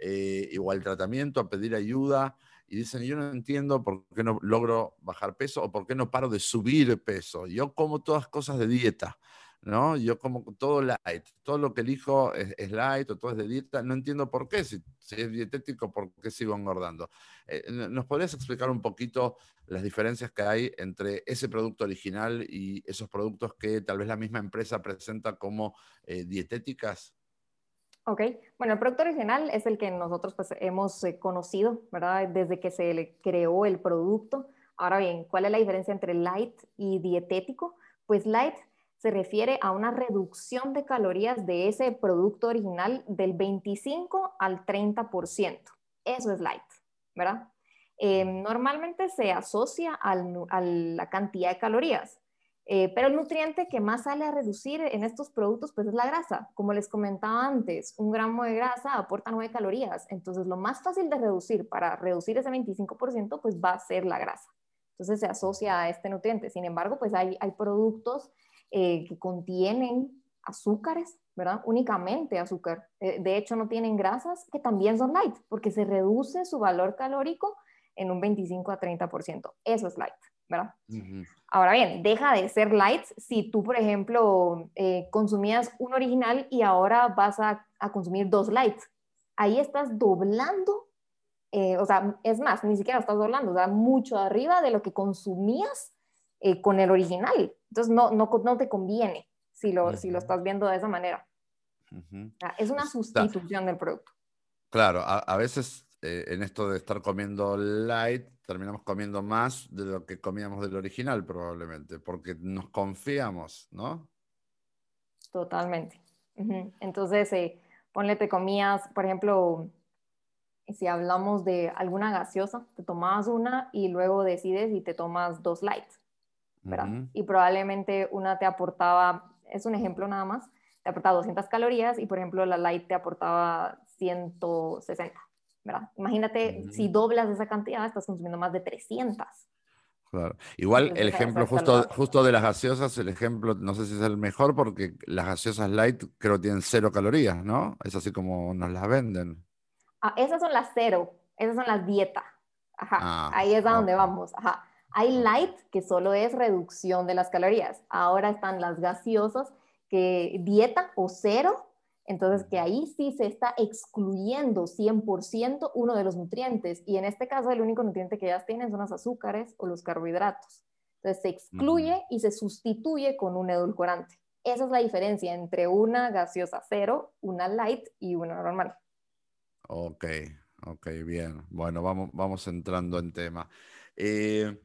eh, igual tratamiento, a pedir ayuda y dicen, yo no entiendo por qué no logro bajar peso o por qué no paro de subir peso. Yo como todas cosas de dieta, ¿no? Yo como todo light, todo lo que elijo es, light o todo es de dieta, no entiendo por qué, si, es dietético, por qué sigo engordando. Eh, ¿Nos podrías explicar un poquito las diferencias que hay entre ese producto original y esos productos que tal vez la misma empresa presenta como eh, dietéticas? Ok, bueno, el producto original es el que nosotros pues, hemos eh, conocido, ¿verdad? Desde que se le creó el producto. Ahora bien, ¿cuál es la diferencia entre light y dietético? Pues light se refiere a una reducción de calorías de ese producto original del 25 al 30%. Eso es light, ¿verdad? Eh, normalmente se asocia a la cantidad de calorías. Eh, pero el nutriente que más sale a reducir en estos productos pues es la grasa. Como les comentaba antes, un gramo de grasa aporta 9 calorías. Entonces lo más fácil de reducir para reducir ese 25% pues va a ser la grasa. Entonces se asocia a este nutriente. Sin embargo, pues hay, hay productos eh, que contienen azúcares, ¿verdad? Únicamente azúcar. Eh, de hecho, no tienen grasas que también son light porque se reduce su valor calórico en un 25 a 30%. Eso es light. ¿verdad? Ahora bien, deja de ser lights si tú, por ejemplo, eh, consumías un original y ahora vas a, consumir dos lights. Ahí estás doblando, eh, o sea, es más, ni siquiera estás doblando, o sea, mucho arriba de lo que consumías eh, con el original. Entonces, no, no, no te conviene si lo, si lo estás viendo de esa manera. es una sustitución del producto. Claro, a veces en esto de estar comiendo light, terminamos comiendo más de lo que comíamos del original probablemente, porque nos confiamos, ¿no? Totalmente. Entonces, eh, ponle, te comías, por ejemplo, si hablamos de alguna gaseosa, te tomabas una y luego decides y te tomas dos lights, ¿verdad? Y probablemente una te aportaba, es un ejemplo nada más, te aportaba 200 calorías y por ejemplo la light te aportaba 160. Imagínate, si doblas esa cantidad, estás consumiendo más de 300. Claro. Igual el ejemplo justo, justo de las gaseosas, el ejemplo, no sé si es el mejor porque las gaseosas light creo tienen cero calorías, ¿no? Es así como nos las venden. Ah, esas son las cero, esas son las dietas. Ajá, ah, ahí es a donde vamos. Ajá. Hay light, que solo es reducción de las calorías. Ahora están las gaseosas, que dieta o cero, entonces que ahí sí se está excluyendo 100% uno de los nutrientes. Y en este caso el único nutriente que ellas tienen son los azúcares o los carbohidratos. Entonces se excluye y se sustituye con un edulcorante. Esa es la diferencia entre una gaseosa cero, una light y una normal. Ok, ok, bien. Bueno, vamos, vamos entrando en tema. Eh,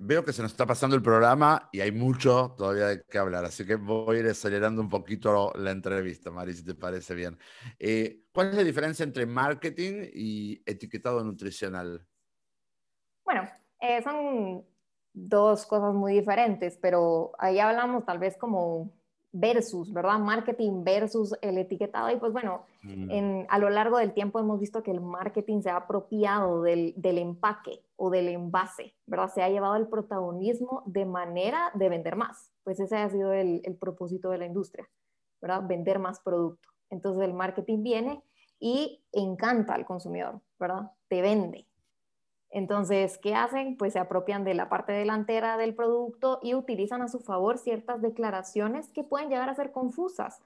veo que se nos está pasando el programa y hay mucho todavía de qué hablar, así que voy a ir acelerando un poquito la entrevista, Mari, si te parece bien. Eh, ¿Cuál es la diferencia entre marketing y etiquetado nutricional? Bueno, eh, son dos cosas muy diferentes, pero ahí hablamos tal vez como versus, ¿verdad? Marketing versus el etiquetado. Y pues bueno, mm. en, a lo largo del tiempo hemos visto que el marketing se ha apropiado del, del, empaque o del envase, ¿verdad? Se ha llevado el protagonismo de manera de vender más. Pues ese ha sido el, el propósito de la industria, ¿verdad? Vender más producto. Entonces el marketing viene y encanta al consumidor, ¿verdad? Te vende, entonces, ¿qué hacen? Pues se apropian de la parte delantera del producto y utilizan a su favor ciertas declaraciones que pueden llegar a ser confusas,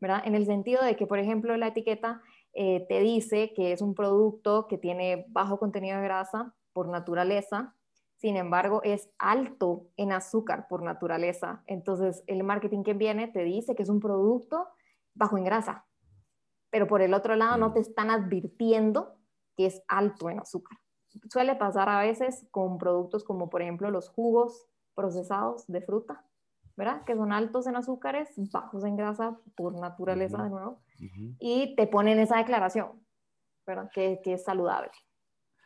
¿verdad? En el sentido de que, por ejemplo, la etiqueta eh, te dice que es un producto que tiene bajo contenido de grasa por naturaleza, sin embargo, es alto en azúcar por naturaleza. Entonces, el marketing que viene te dice que es un producto bajo en grasa, pero por el otro lado no mm. te están advirtiendo que es alto en azúcar suele pasar a veces con productos como por ejemplo los jugos procesados de fruta, ¿verdad? Que son altos en azúcares, bajos en grasa por naturaleza de nuevo, y te ponen esa declaración, ¿verdad? Que, que, es saludable.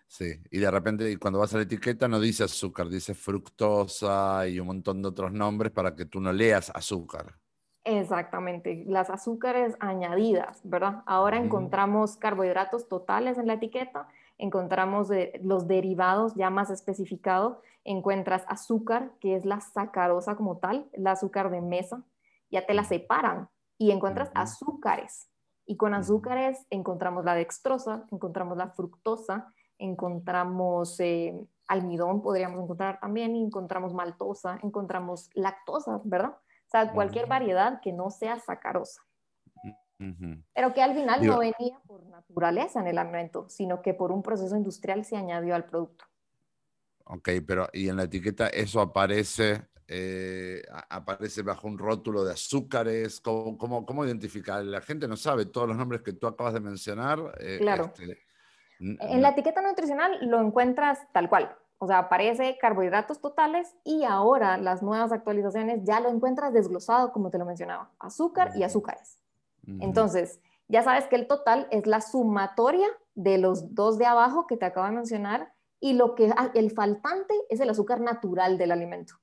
Sí, y de repente cuando vas a la etiqueta no dice azúcar, dice fructosa y un montón de otros nombres para que tú no leas azúcar. Exactamente, las azúcares añadidas, ¿verdad? Ahora encontramos carbohidratos totales en la etiqueta encontramos los derivados ya más especificados, encuentras azúcar, que es la sacarosa como tal, el azúcar de mesa, ya te la separan y encuentras azúcares. Y con azúcares encontramos la dextrosa, encontramos la fructosa, encontramos eh, almidón, podríamos encontrar también, encontramos maltosa, encontramos lactosa, ¿verdad? O sea, cualquier variedad que no sea sacarosa. Pero que al final no venía por naturaleza en el alimento, sino que por un proceso industrial se añadió al producto. Ok, pero ¿y en la etiqueta eso aparece, eh, aparece bajo un rótulo de azúcares? ¿Cómo, cómo, cómo identificar? La gente no sabe todos los nombres que tú acabas de mencionar. Eh, claro. Este, en la etiqueta nutricional lo encuentras tal cual. O sea, aparece carbohidratos totales y ahora las nuevas actualizaciones ya lo encuentras desglosado, como te lo mencionaba, azúcar y azúcares. Entonces, ya sabes que el total es la sumatoria de los dos de abajo que te acabo de mencionar y lo que ah, el faltante es el azúcar natural del alimento.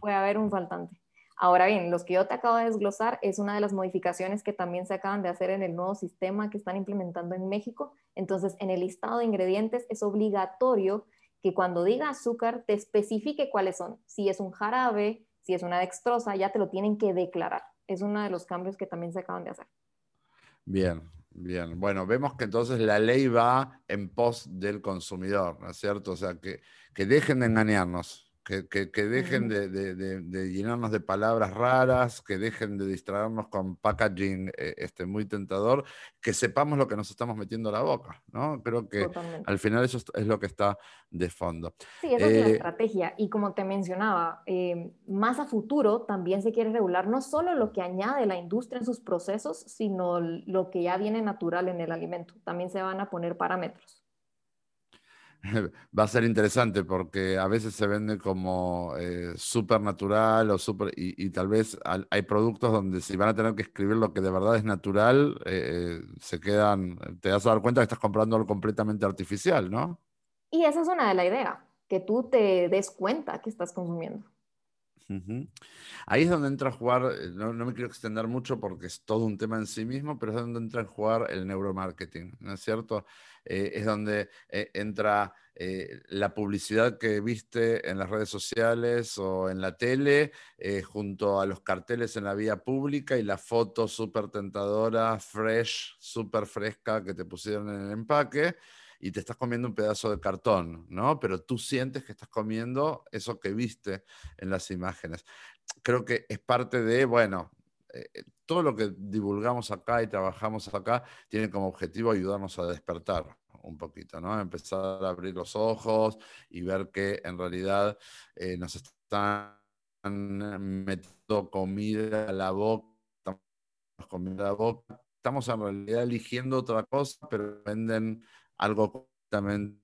puede haber un faltante. Ahora bien, los que yo te acabo de desglosar es una de las modificaciones que también se acaban de hacer en el nuevo sistema que están implementando en México. Entonces, en el listado de ingredientes es obligatorio que cuando diga azúcar te especifique cuáles son. Si es un jarabe, si es una dextrosa, ya te lo tienen que declarar es uno de los cambios que también se acaban de hacer. Bien, bien. Bueno, vemos que entonces la ley va en pos del consumidor, ¿no es cierto? O sea, que, que dejen de engañarnos, que, dejen de, llenarnos de palabras raras, que dejen de distraernos con packaging eh, este, muy tentador, que sepamos lo que nos estamos metiendo a la boca, ¿no? Creo que al final eso es lo que está de fondo. Sí, esa es la eh, estrategia. Y como te mencionaba, eh, más a futuro también se quiere regular no solo lo que añade la industria en sus procesos, sino lo que ya viene natural en el alimento. También se van a poner parámetros. [laughs] va a ser interesante porque a veces se vende como eh, natural o super, y, tal vez hay productos donde si van a tener que escribir lo que de verdad es natural, eh, eh, se quedan, te vas a dar cuenta que estás comprando algo completamente artificial, ¿no? Y esa es una de la idea, que tú te des cuenta que estás consumiendo. Ahí es donde entra a jugar, no, no, me quiero extender mucho porque es todo un tema en sí mismo, pero es donde entra a jugar el neuromarketing, ¿no es cierto? Eh, es donde eh, entra eh, la publicidad que viste en las redes sociales o en la tele, junto a los carteles en la vía pública y la foto súper tentadora, fresh, súper fresca que te pusieron en el empaque. Y te estás comiendo un pedazo de cartón, ¿no? Pero tú sientes que estás comiendo eso que viste en las imágenes. Creo que es parte de, bueno, eh, eh, todo lo que divulgamos acá y trabajamos acá tiene como objetivo ayudarnos a despertar un poquito, ¿no? Empezar a abrir los ojos y ver que en realidad eh, nos están metiendo comida a la boca, comida a la boca, estamos en realidad eligiendo otra cosa, pero venden algo completamente.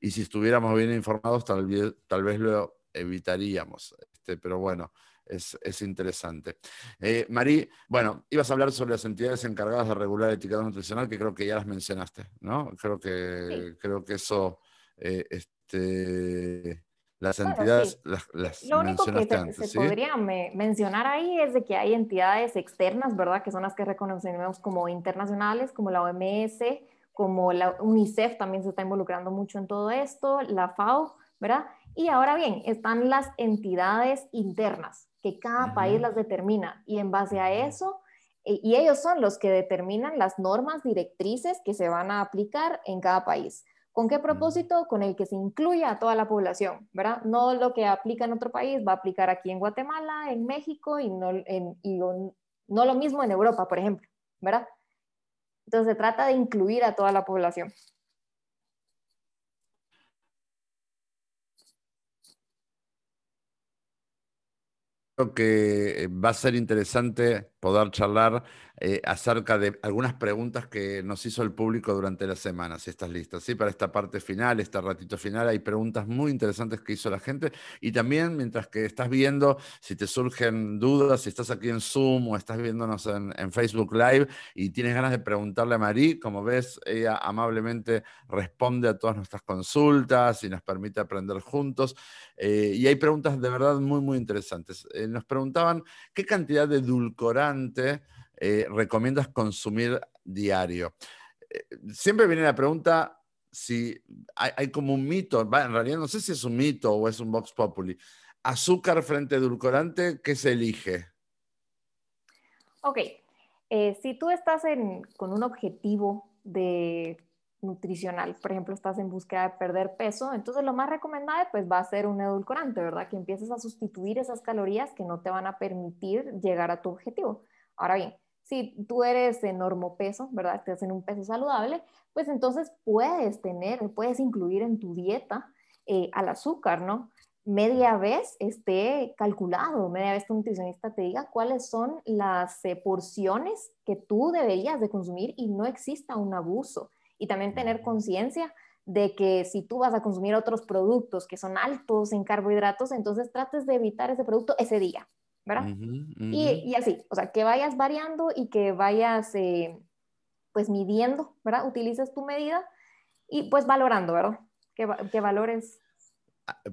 Y si estuviéramos bien informados, tal vez, tal vez lo evitaríamos. Este, pero bueno, es, interesante. Eh, Marí, bueno, ibas a hablar sobre las entidades encargadas de regular el etiquetado nutricional, que creo que ya las mencionaste, ¿no? Creo que, creo que eso, eh, este, las entidades las, Lo único que se, podría mencionar ahí es de que hay entidades externas, ¿verdad? Que son las que reconocemos como internacionales, como la OMS, como la UNICEF también se está involucrando mucho en todo esto, la FAO, ¿verdad? Y ahora bien, están las entidades internas, que cada país las determina y en base a eso, eh, y ellos son los que determinan las normas directrices que se van a aplicar en cada país. ¿Con qué propósito? Con el que se incluya a toda la población, ¿verdad? No lo que aplica en otro país va a aplicar aquí en Guatemala, en México y no, y no lo mismo en Europa, por ejemplo, ¿verdad? Entonces se trata de incluir a toda la población. Creo que eh, va a ser interesante poder charlar eh, acerca de algunas preguntas que nos hizo el público durante la semana, si estás lista. ¿sí? Para esta parte final, este ratito final, hay preguntas muy interesantes que hizo la gente. Y también, mientras que estás viendo, si te surgen dudas, si estás aquí en Zoom o estás viéndonos en, Facebook Live y tienes ganas de preguntarle a Marí, como ves, ella amablemente responde a todas nuestras consultas y nos permite aprender juntos. Eh, y hay preguntas de verdad muy, muy interesantes. Eh, nos preguntaban qué cantidad de edulcorante eh, recomiendas consumir diario? Eh, siempre viene la pregunta si hay, como un mito, en realidad no sé si es un mito o es un Vox Populi. Azúcar frente a edulcorante, ¿qué se elige? Ok, eh, si tú estás con un objetivo de nutricional, por ejemplo, estás en búsqueda de perder peso, entonces lo más recomendable pues va a ser un edulcorante, ¿verdad? Que empieces a sustituir esas calorías que no te van a permitir llegar a tu objetivo. Ahora bien, si tú eres de peso, ¿verdad? Estás en un peso saludable, pues entonces puedes tener, puedes incluir en tu dieta eh, al azúcar, ¿no? Media vez esté calculado, media vez tu nutricionista te diga cuáles son las eh, porciones que tú deberías de consumir y no exista un abuso. Y también tener conciencia de que si tú vas a consumir otros productos que son altos en carbohidratos, entonces trates de evitar ese producto ese día, ¿verdad? Y, así, o sea, que vayas variando y que vayas eh, pues midiendo, ¿verdad? Utilices tu medida y pues valorando, ¿verdad? Que, valores.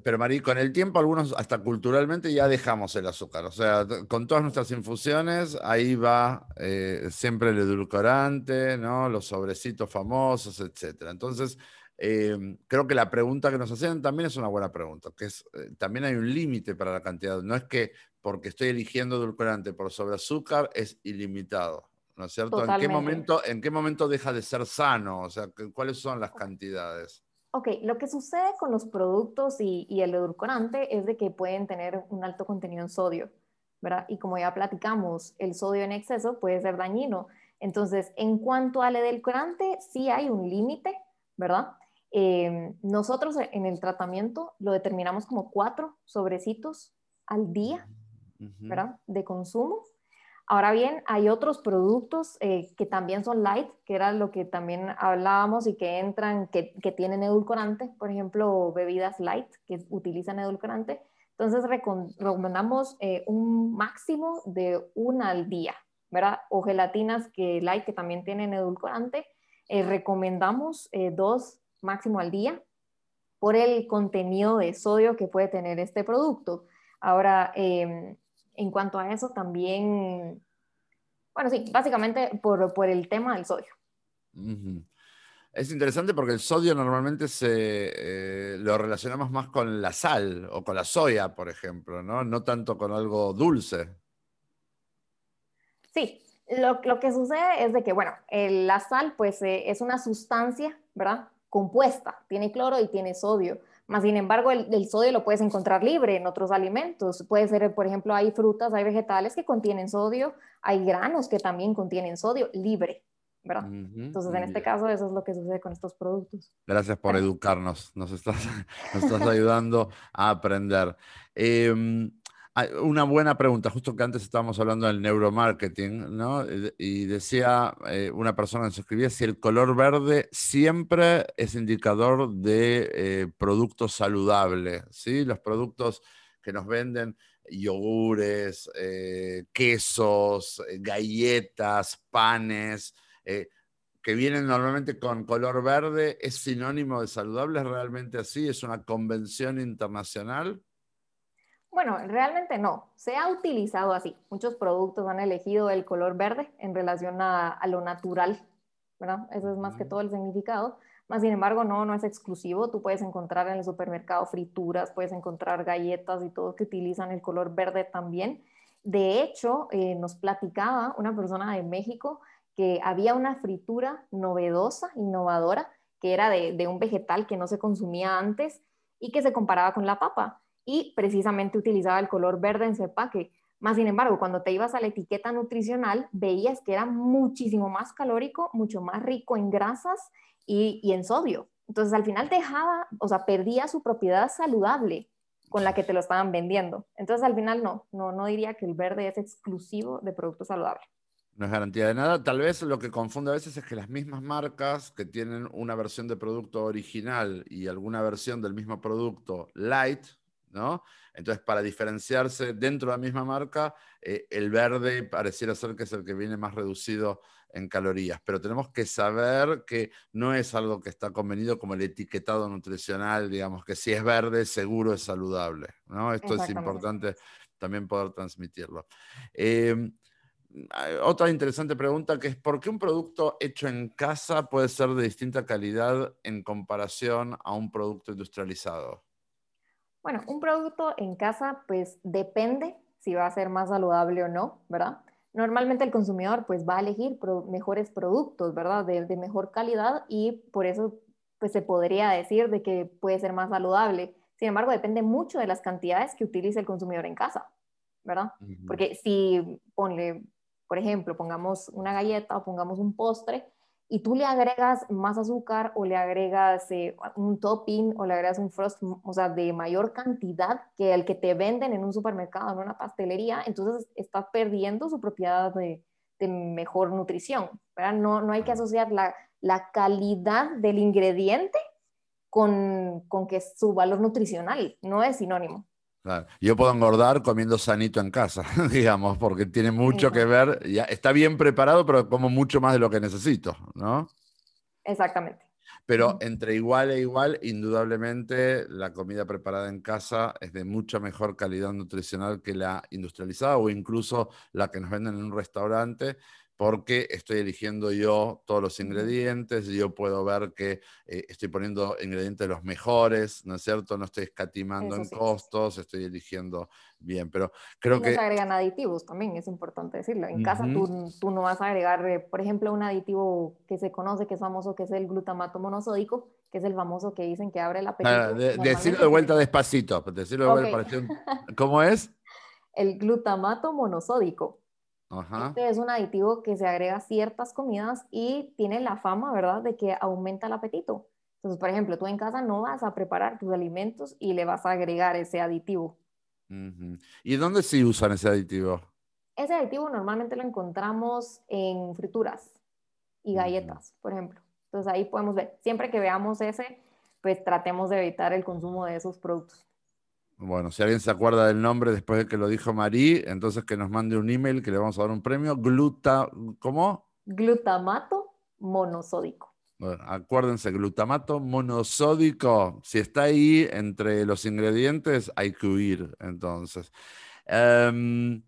Pero Marí, con el tiempo algunos hasta culturalmente ya dejamos el azúcar, o sea, con todas nuestras infusiones ahí va eh, siempre el edulcorante, ¿no? Los sobrecitos famosos, etcétera. Entonces, eh, creo que la pregunta que nos hacen también es una buena pregunta, que es, también hay un límite para la cantidad. No es que porque estoy eligiendo edulcorante por sobre azúcar es ilimitado, ¿no es cierto? ¿En qué, momento, ¿En qué momento deja de ser sano? O sea, ¿cuáles son las cantidades? Ok, lo que sucede con los productos y, y, el edulcorante es de que pueden tener un alto contenido en sodio, ¿verdad? Y como ya platicamos, el sodio en exceso puede ser dañino. Entonces, en cuanto al edulcorante, sí hay un límite, ¿verdad? Eh, nosotros en el tratamiento lo determinamos como cuatro sobrecitos al día, ¿verdad? De consumo. Ahora bien, hay otros productos eh, que también son light, que era lo que también hablábamos y que entran, que, que tienen edulcorante, por ejemplo, bebidas light que utilizan edulcorante. Entonces recomendamos eh, un máximo de una al día, ¿verdad? O gelatinas que light que también tienen edulcorante. Eh, recomendamos dos máximo al día por el contenido de sodio que puede tener este producto. Ahora, em, en cuanto a eso, también, bueno, sí, básicamente por, por el tema del sodio. Es interesante porque el sodio normalmente se, eh, lo relacionamos más con la sal o con la soya, por ejemplo, ¿no? No tanto con algo dulce. Sí, lo, lo que sucede es de que, bueno, la sal pues eh, es una sustancia ¿verdad? Compuesta, tiene cloro y tiene sodio. Más sin embargo, el, el, sodio lo puedes encontrar libre en otros alimentos. Puede ser, por ejemplo, hay frutas, hay vegetales que contienen sodio, hay granos que también contienen sodio libre. ¿verdad? Entonces, en este caso, eso es lo que sucede con estos productos. Gracias por educarnos, nos estás, [laughs] nos estás ayudando a aprender. Eh, una buena pregunta, justo que antes estábamos hablando del neuromarketing, ¿no? Y decía eh, una persona que se escribía si el color verde siempre es indicador de eh, productos saludables, ¿sí? Los productos que nos venden yogures, eh, quesos, galletas, panes, que vienen normalmente con color verde, ¿es sinónimo de saludable? ¿Es realmente así? ¿Es una convención internacional? Bueno, realmente no. Se ha utilizado así. Muchos productos han elegido el color verde en relación a, lo natural, ¿verdad? Eso es más que todo el significado. Más sin embargo, no, no es exclusivo. Tú puedes encontrar en el supermercado frituras, puedes encontrar galletas y todo que utilizan el color verde también. De hecho, eh, nos platicaba una persona de México que había una fritura novedosa, innovadora, que era de, de un vegetal que no se consumía antes y que se comparaba con la papa y precisamente utilizaba el color verde en su empaque. Más sin embargo, cuando te ibas a la etiqueta nutricional, veías que era muchísimo más calórico, mucho más rico en grasas y, en sodio. Entonces, al final dejaba, o sea, perdía su propiedad saludable con la que te lo estaban vendiendo. Entonces, al final no, no, no diría que el verde es exclusivo de productos saludables. No es garantía de nada. Tal vez lo que confunde a veces es que las mismas marcas que tienen una versión de producto original y alguna versión del mismo producto light, entonces, para diferenciarse dentro de la misma marca, eh, el verde pareciera ser que es el que viene más reducido en calorías, pero tenemos que saber que no es algo que está convenido como el etiquetado nutricional, digamos que si es verde, seguro es saludable, ¿no? Esto es importante también poder transmitirlo. Em, otra interesante pregunta que es, ¿por qué un producto hecho en casa puede ser de distinta calidad en comparación a un producto industrializado? Bueno, un producto en casa pues depende si va a ser más saludable o no, ¿verdad? Normalmente el consumidor pues va a elegir mejores productos, ¿verdad? De, mejor calidad y por eso pues se podría decir de que puede ser más saludable. Sin embargo, depende mucho de las cantidades que utilice el consumidor en casa, ¿verdad? Porque si ponle, por ejemplo, pongamos una galleta o pongamos un postre, y tú le agregas más azúcar o le agregas eh, un topping o le agregas un frost, o sea, de mayor cantidad que el que te venden en un supermercado, en una pastelería, entonces está perdiendo su propiedad de, mejor nutrición, ¿verdad? No, no hay que asociar la, la calidad del ingrediente con, con que su valor nutricional no es sinónimo. Yo puedo engordar comiendo sanito en casa, [laughs] digamos, porque tiene mucho que ver, ya está bien preparado, pero como mucho más de lo que necesito, ¿no? Exactamente. Pero entre igual e igual, indudablemente la comida preparada en casa es de mucha mejor calidad nutricional que la industrializada o incluso la que nos venden en un restaurante, porque estoy eligiendo yo todos los ingredientes, yo puedo ver que eh, estoy poniendo ingredientes los mejores, ¿no es cierto? No estoy escatimando en costos, estoy eligiendo bien, pero creo que... se agregan aditivos también, es importante decirlo. En casa tú, tú, no vas a agregar, eh, por ejemplo, un aditivo que se conoce, que es famoso, que es el glutamato monosódico, que es el famoso que dicen que abre el apetito. decirlo de vuelta despacito, decirlo de vuelta. ¿Cómo es? [laughs] El glutamato monosódico. Este es un aditivo que se agrega a ciertas comidas y tiene la fama, ¿verdad?, de que aumenta el apetito. Entonces, por ejemplo, tú en casa no vas a preparar tus alimentos y le vas a agregar ese aditivo. ¿Y dónde se usan ese aditivo? Ese aditivo normalmente lo encontramos en frituras y galletas, por ejemplo. Entonces ahí podemos ver, siempre que veamos ese, pues tratemos de evitar el consumo de esos productos. Bueno, si alguien se acuerda del nombre después de que lo dijo Marí, entonces que nos mande un email que le vamos a dar un premio. Gluta, ¿Cómo? Glutamato monosódico. Bueno, acuérdense, glutamato monosódico. Si está ahí entre los ingredientes, hay que huir. Entonces, em,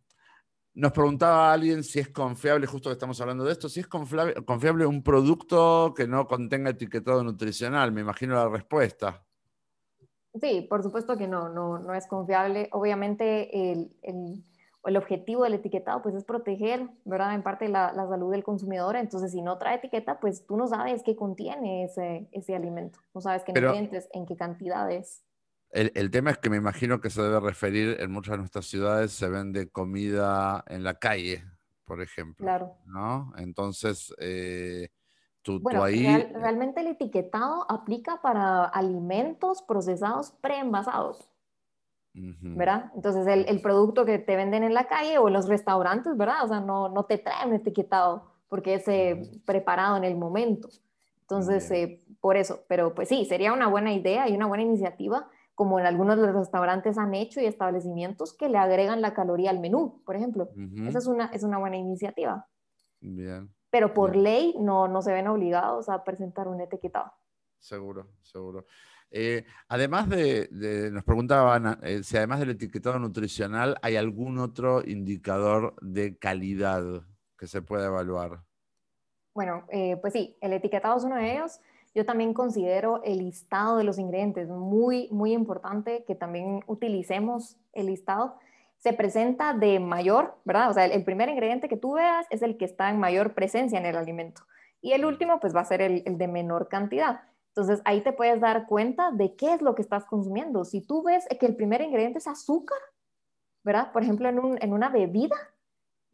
nos preguntaba alguien si es confiable, justo que estamos hablando de esto, si es confiable, confiable un producto que no contenga etiquetado nutricional. Me imagino la respuesta. Sí, por supuesto que no, no, no es confiable. Obviamente, el, o el objetivo del etiquetado pues es proteger, ¿verdad? En parte la, la, salud del consumidor, entonces si no trae etiqueta, pues tú no sabes qué contiene ese, ese alimento, no sabes qué nutrientes, en qué cantidades. El, el, tema es que me imagino que se debe referir, en muchas de nuestras ciudades se vende comida en la calle, por ejemplo. Claro. ¿no? Entonces, eh, tú, bueno, ahí... realmente el etiquetado aplica para alimentos procesados preenvasados. ¿verdad? Entonces el, el, producto que te venden en la calle o en los restaurantes, ¿verdad? O sea, no, no te traen etiquetado porque es eh, preparado en el momento. Entonces, eh, por eso, pero pues sí, sería una buena idea y una buena iniciativa, como en algunos de los restaurantes han hecho y establecimientos que le agregan la caloría al menú, por ejemplo. Esa es una, es una buena iniciativa. Bien. Pero por ley no, no se ven obligados a presentar un etiquetado. Seguro, seguro. Eh, además de, nos preguntaban eh, si además del etiquetado nutricional hay algún otro indicador de calidad que se pueda evaluar. Bueno, eh, pues sí, el etiquetado es uno de ellos. Yo también considero el listado de los ingredientes muy, muy importante que también utilicemos el listado. Se presenta de mayor, ¿verdad? O sea, el, primer ingrediente que tú veas es el que está en mayor presencia en el alimento. Y el último, pues va a ser el de menor cantidad. Entonces ahí te puedes dar cuenta de qué es lo que estás consumiendo. Si tú ves que el primer ingrediente es azúcar, ¿verdad? Por ejemplo, en, una bebida,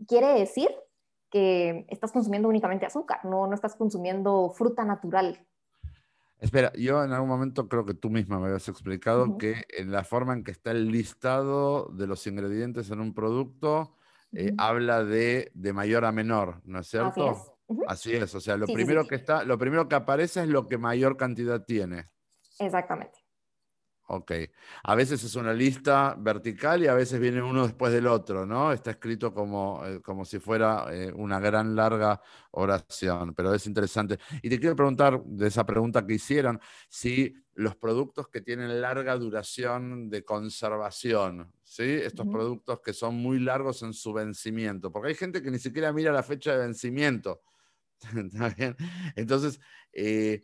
quiere decir que estás consumiendo únicamente azúcar, no, no estás consumiendo fruta natural. Espera, yo en algún momento creo que tú misma me habías explicado que en la forma en que está el listado de los ingredientes en un producto eh, habla de, de mayor a menor, ¿no es cierto? Así es, o sea, lo primero que está, lo primero que aparece es lo que mayor cantidad tiene. Exactamente. Ok. A veces es una lista vertical y a veces viene uno después del otro, ¿no? Está escrito como, eh, como si fuera eh, una gran larga oración, pero es interesante. Y te quiero preguntar, de esa pregunta que hicieron, si los productos que tienen larga duración de conservación, ¿sí? Estos productos que son muy largos en su vencimiento, porque hay gente que ni siquiera mira la fecha de vencimiento [laughs] Entonces, eh,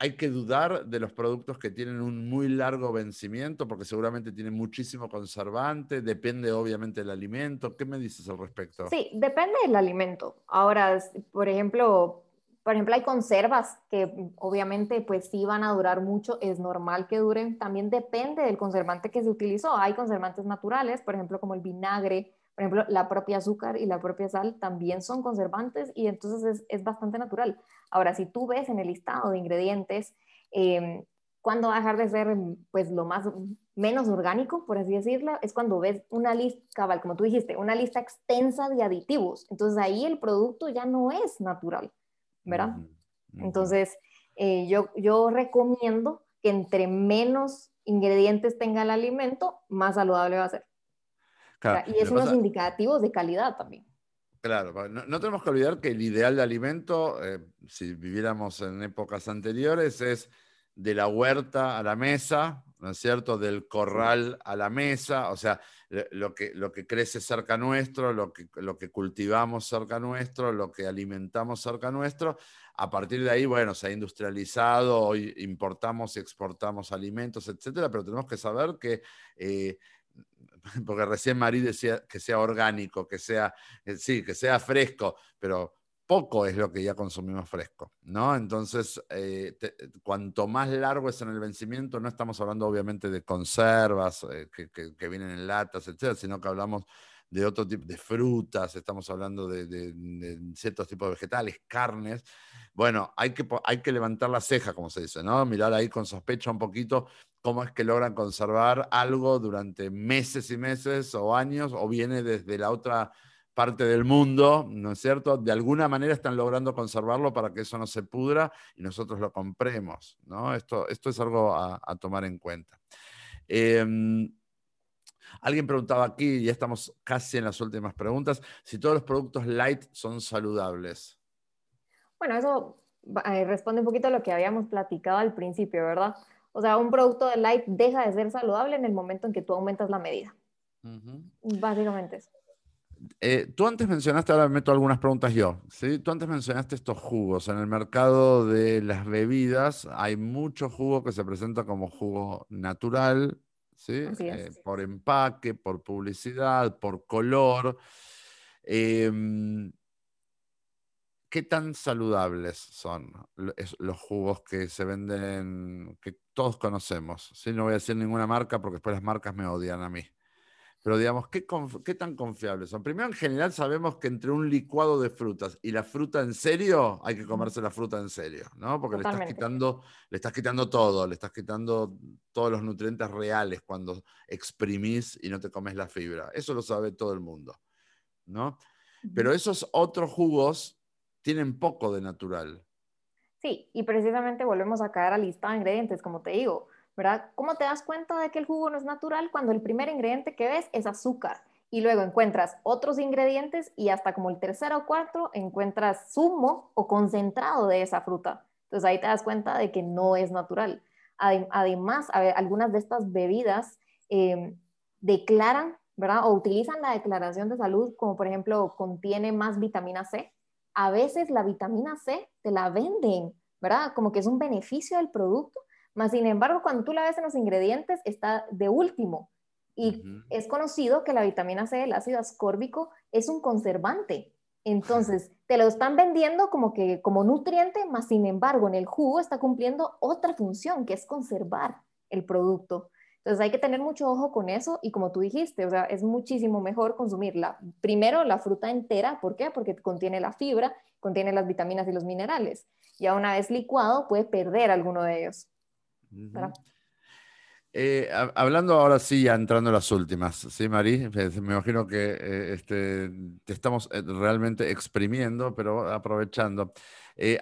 hay que dudar de los productos que tienen un muy largo vencimiento porque seguramente tienen muchísimo conservante, depende obviamente del alimento. ¿Qué me dices al respecto? Sí, depende del alimento. Ahora, por ejemplo, por ejemplo, hay conservas que obviamente pues sí van a durar mucho, es normal que duren, también depende del conservante que se utilizó. Hay conservantes naturales, por ejemplo, como el vinagre, por ejemplo, la propia azúcar y la propia sal también son conservantes y entonces es, bastante natural. Ahora, si tú ves en el listado de ingredientes, eh, cuando va a dejar de ser pues lo más menos orgánico, por así decirlo, es cuando ves una lista, cabal, como tú dijiste, una lista extensa de aditivos. Entonces ahí el producto ya no es natural, ¿verdad? Entonces eh, yo, yo recomiendo que entre menos ingredientes tenga el alimento, más saludable va a ser y es unos indicativos de calidad también. Claro, no, tenemos que olvidar que el ideal de alimento, eh, si viviéramos en épocas anteriores, es de la huerta a la mesa, ¿no es cierto? Del corral a la mesa, o sea, lo que, lo que crece cerca nuestro, lo que, lo que cultivamos cerca nuestro, lo que alimentamos cerca nuestro. A partir de ahí, bueno, se ha industrializado, hoy importamos y exportamos alimentos, etcétera, pero tenemos que saber que eh, [laughs] porque recién Marí decía que sea orgánico, que sea, eh, sí, que sea fresco, pero poco es lo que ya consumimos fresco, ¿no? Entonces, eh, cuanto más largo es en el vencimiento, no estamos hablando obviamente de conservas eh, que, vienen en latas, etcétera, sino que hablamos de otro tipo de frutas, estamos hablando de, ciertos tipos de vegetales, carnes. Bueno, hay que, hay que levantar la ceja, como se dice, ¿no? Mirar ahí con sospecha un poquito cómo es que logran conservar algo durante meses y meses o años, o viene desde la otra parte del mundo, ¿no es cierto? De alguna manera están logrando conservarlo para que eso no se pudra y nosotros lo compremos, ¿no? Esto, esto es algo a, tomar en cuenta. Em, alguien preguntaba aquí, ya estamos casi en las últimas preguntas, si todos los productos light son saludables. Bueno, eso eh, responde un poquito a lo que habíamos platicado al principio, ¿verdad? O sea, un producto de light deja de ser saludable en el momento en que tú aumentas la medida. Básicamente eso. Eh, tú antes mencionaste, ahora me meto algunas preguntas yo, ¿sí? Tú antes mencionaste estos jugos. En el mercado de las bebidas hay mucho jugo que se presenta como jugo natural, ¿sí? Eh, por empaque, por publicidad, por color. Em, ¿Qué tan saludables son los jugos que se venden, que todos conocemos? ¿sí? No voy a decir ninguna marca porque después las marcas me odian a mí. Pero digamos, ¿qué, tan confiables son? Primero, en general sabemos que entre un licuado de frutas y la fruta en serio, hay que comerse la fruta en serio, ¿no? Porque le estás, quitando, le estás quitando todo, le estás quitando todos los nutrientes reales cuando exprimís y no te comes la fibra. Eso lo sabe todo el mundo, ¿no? Pero esos otros jugos tienen poco de natural. Sí, y precisamente volvemos a caer a lista de ingredientes, como te digo ¿verdad? ¿Cómo te das cuenta de que el jugo no es natural cuando el primer ingrediente que ves es azúcar? Y luego encuentras otros ingredientes y hasta como el tercero o cuarto encuentras zumo o concentrado de esa fruta. Entonces ahí te das cuenta de que no es natural. Además, algunas de estas bebidas em, declaran, ¿verdad? O utilizan la declaración de salud como por ejemplo contiene más vitamina C. A veces la vitamina C te la venden, ¿verdad? Como que es un beneficio del producto, más sin embargo, cuando tú la ves en los ingredientes, está de último. Y es conocido que la vitamina C, el ácido ascórbico, es un conservante. Entonces, [laughs] te lo están vendiendo como que como nutriente, más sin embargo, en el jugo está cumpliendo otra función, que es conservar el producto. Entonces, hay que tener mucho ojo con eso y como tú dijiste, o sea, es muchísimo mejor consumirla. Primero, la fruta entera, ¿por qué? Porque contiene la fibra, contiene las vitaminas y los minerales. Ya una vez licuado, puede perder alguno de ellos. Eh, hablando ahora sí, ya entrando en las últimas, ¿sí, Mari? Me imagino que eh, este, te estamos eh, realmente exprimiendo, pero aprovechando.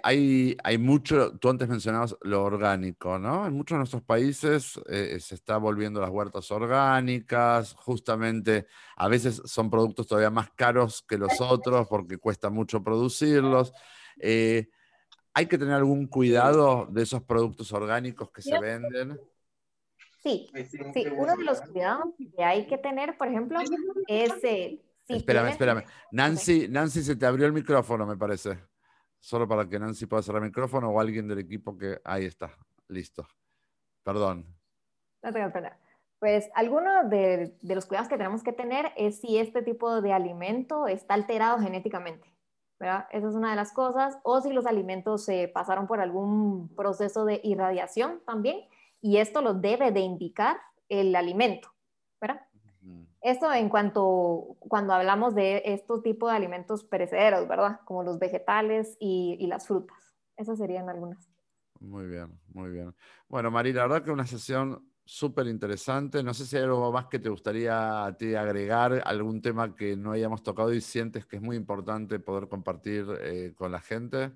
hay, hay mucho, tú antes mencionabas lo orgánico, ¿no? En muchos de nuestros países se está volviendo las huertas orgánicas, justamente a veces son productos todavía más caros que los otros porque cuesta mucho producirlos. ¿Hay que tener algún cuidado de esos productos orgánicos que se venden? Sí, sí, uno de los cuidados que hay que tener, por ejemplo, es... Eh, espérame, espérame. Nancy, Nancy, se te abrió el micrófono, me parece. Solo para que Nancy pueda cerrar el micrófono o alguien del equipo que... Ahí está, listo. Perdón. No tengo pena. Pues alguno de, de los cuidados que tenemos que tener es si este tipo de alimento está alterado genéticamente. Esa es una de las cosas. O si los alimentos se pasaron por algún proceso de irradiación también, y esto lo debe de indicar el alimento, ¿verdad? Esto en cuanto, cuando hablamos de estos tipos de alimentos perecederos, ¿verdad? Como los vegetales y, y las frutas. Esas serían algunas. Muy bien, muy bien. Bueno, María, la verdad que una sesión súper interesante. No sé si hay algo más que te gustaría a ti agregar, algún tema que no hayamos tocado y sientes que es muy importante poder compartir eh, con la gente.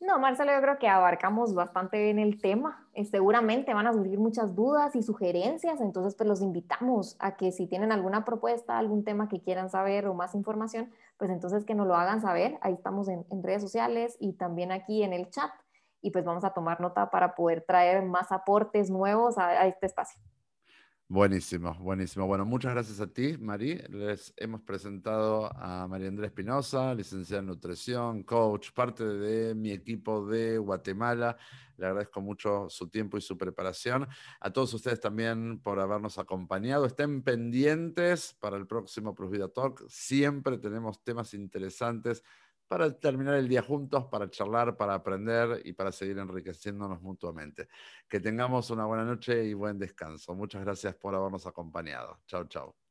No, Marcelo, yo creo que abarcamos bastante bien el tema. Eh, seguramente van a surgir muchas dudas y sugerencias, entonces pues los invitamos a que si tienen alguna propuesta, algún tema que quieran saber o más información, pues entonces que nos lo hagan saber. Ahí estamos en redes sociales y también aquí en el chat y pues vamos a tomar nota para poder traer más aportes nuevos a, este espacio. Buenísimo, buenísimo. Bueno, muchas gracias a ti, Mari. Les hemos presentado a María Andrea Espinosa, licenciada en nutrición, coach, parte de mi equipo de Guatemala. Le agradezco mucho su tiempo y su preparación. A todos ustedes también por habernos acompañado. Estén pendientes para el próximo Plus Vida Talk. Siempre tenemos temas interesantes para terminar el día juntos, para charlar, para aprender y para seguir enriqueciéndonos mutuamente. Que tengamos una buena noche y buen descanso. Muchas gracias por habernos acompañado. Chao, chao.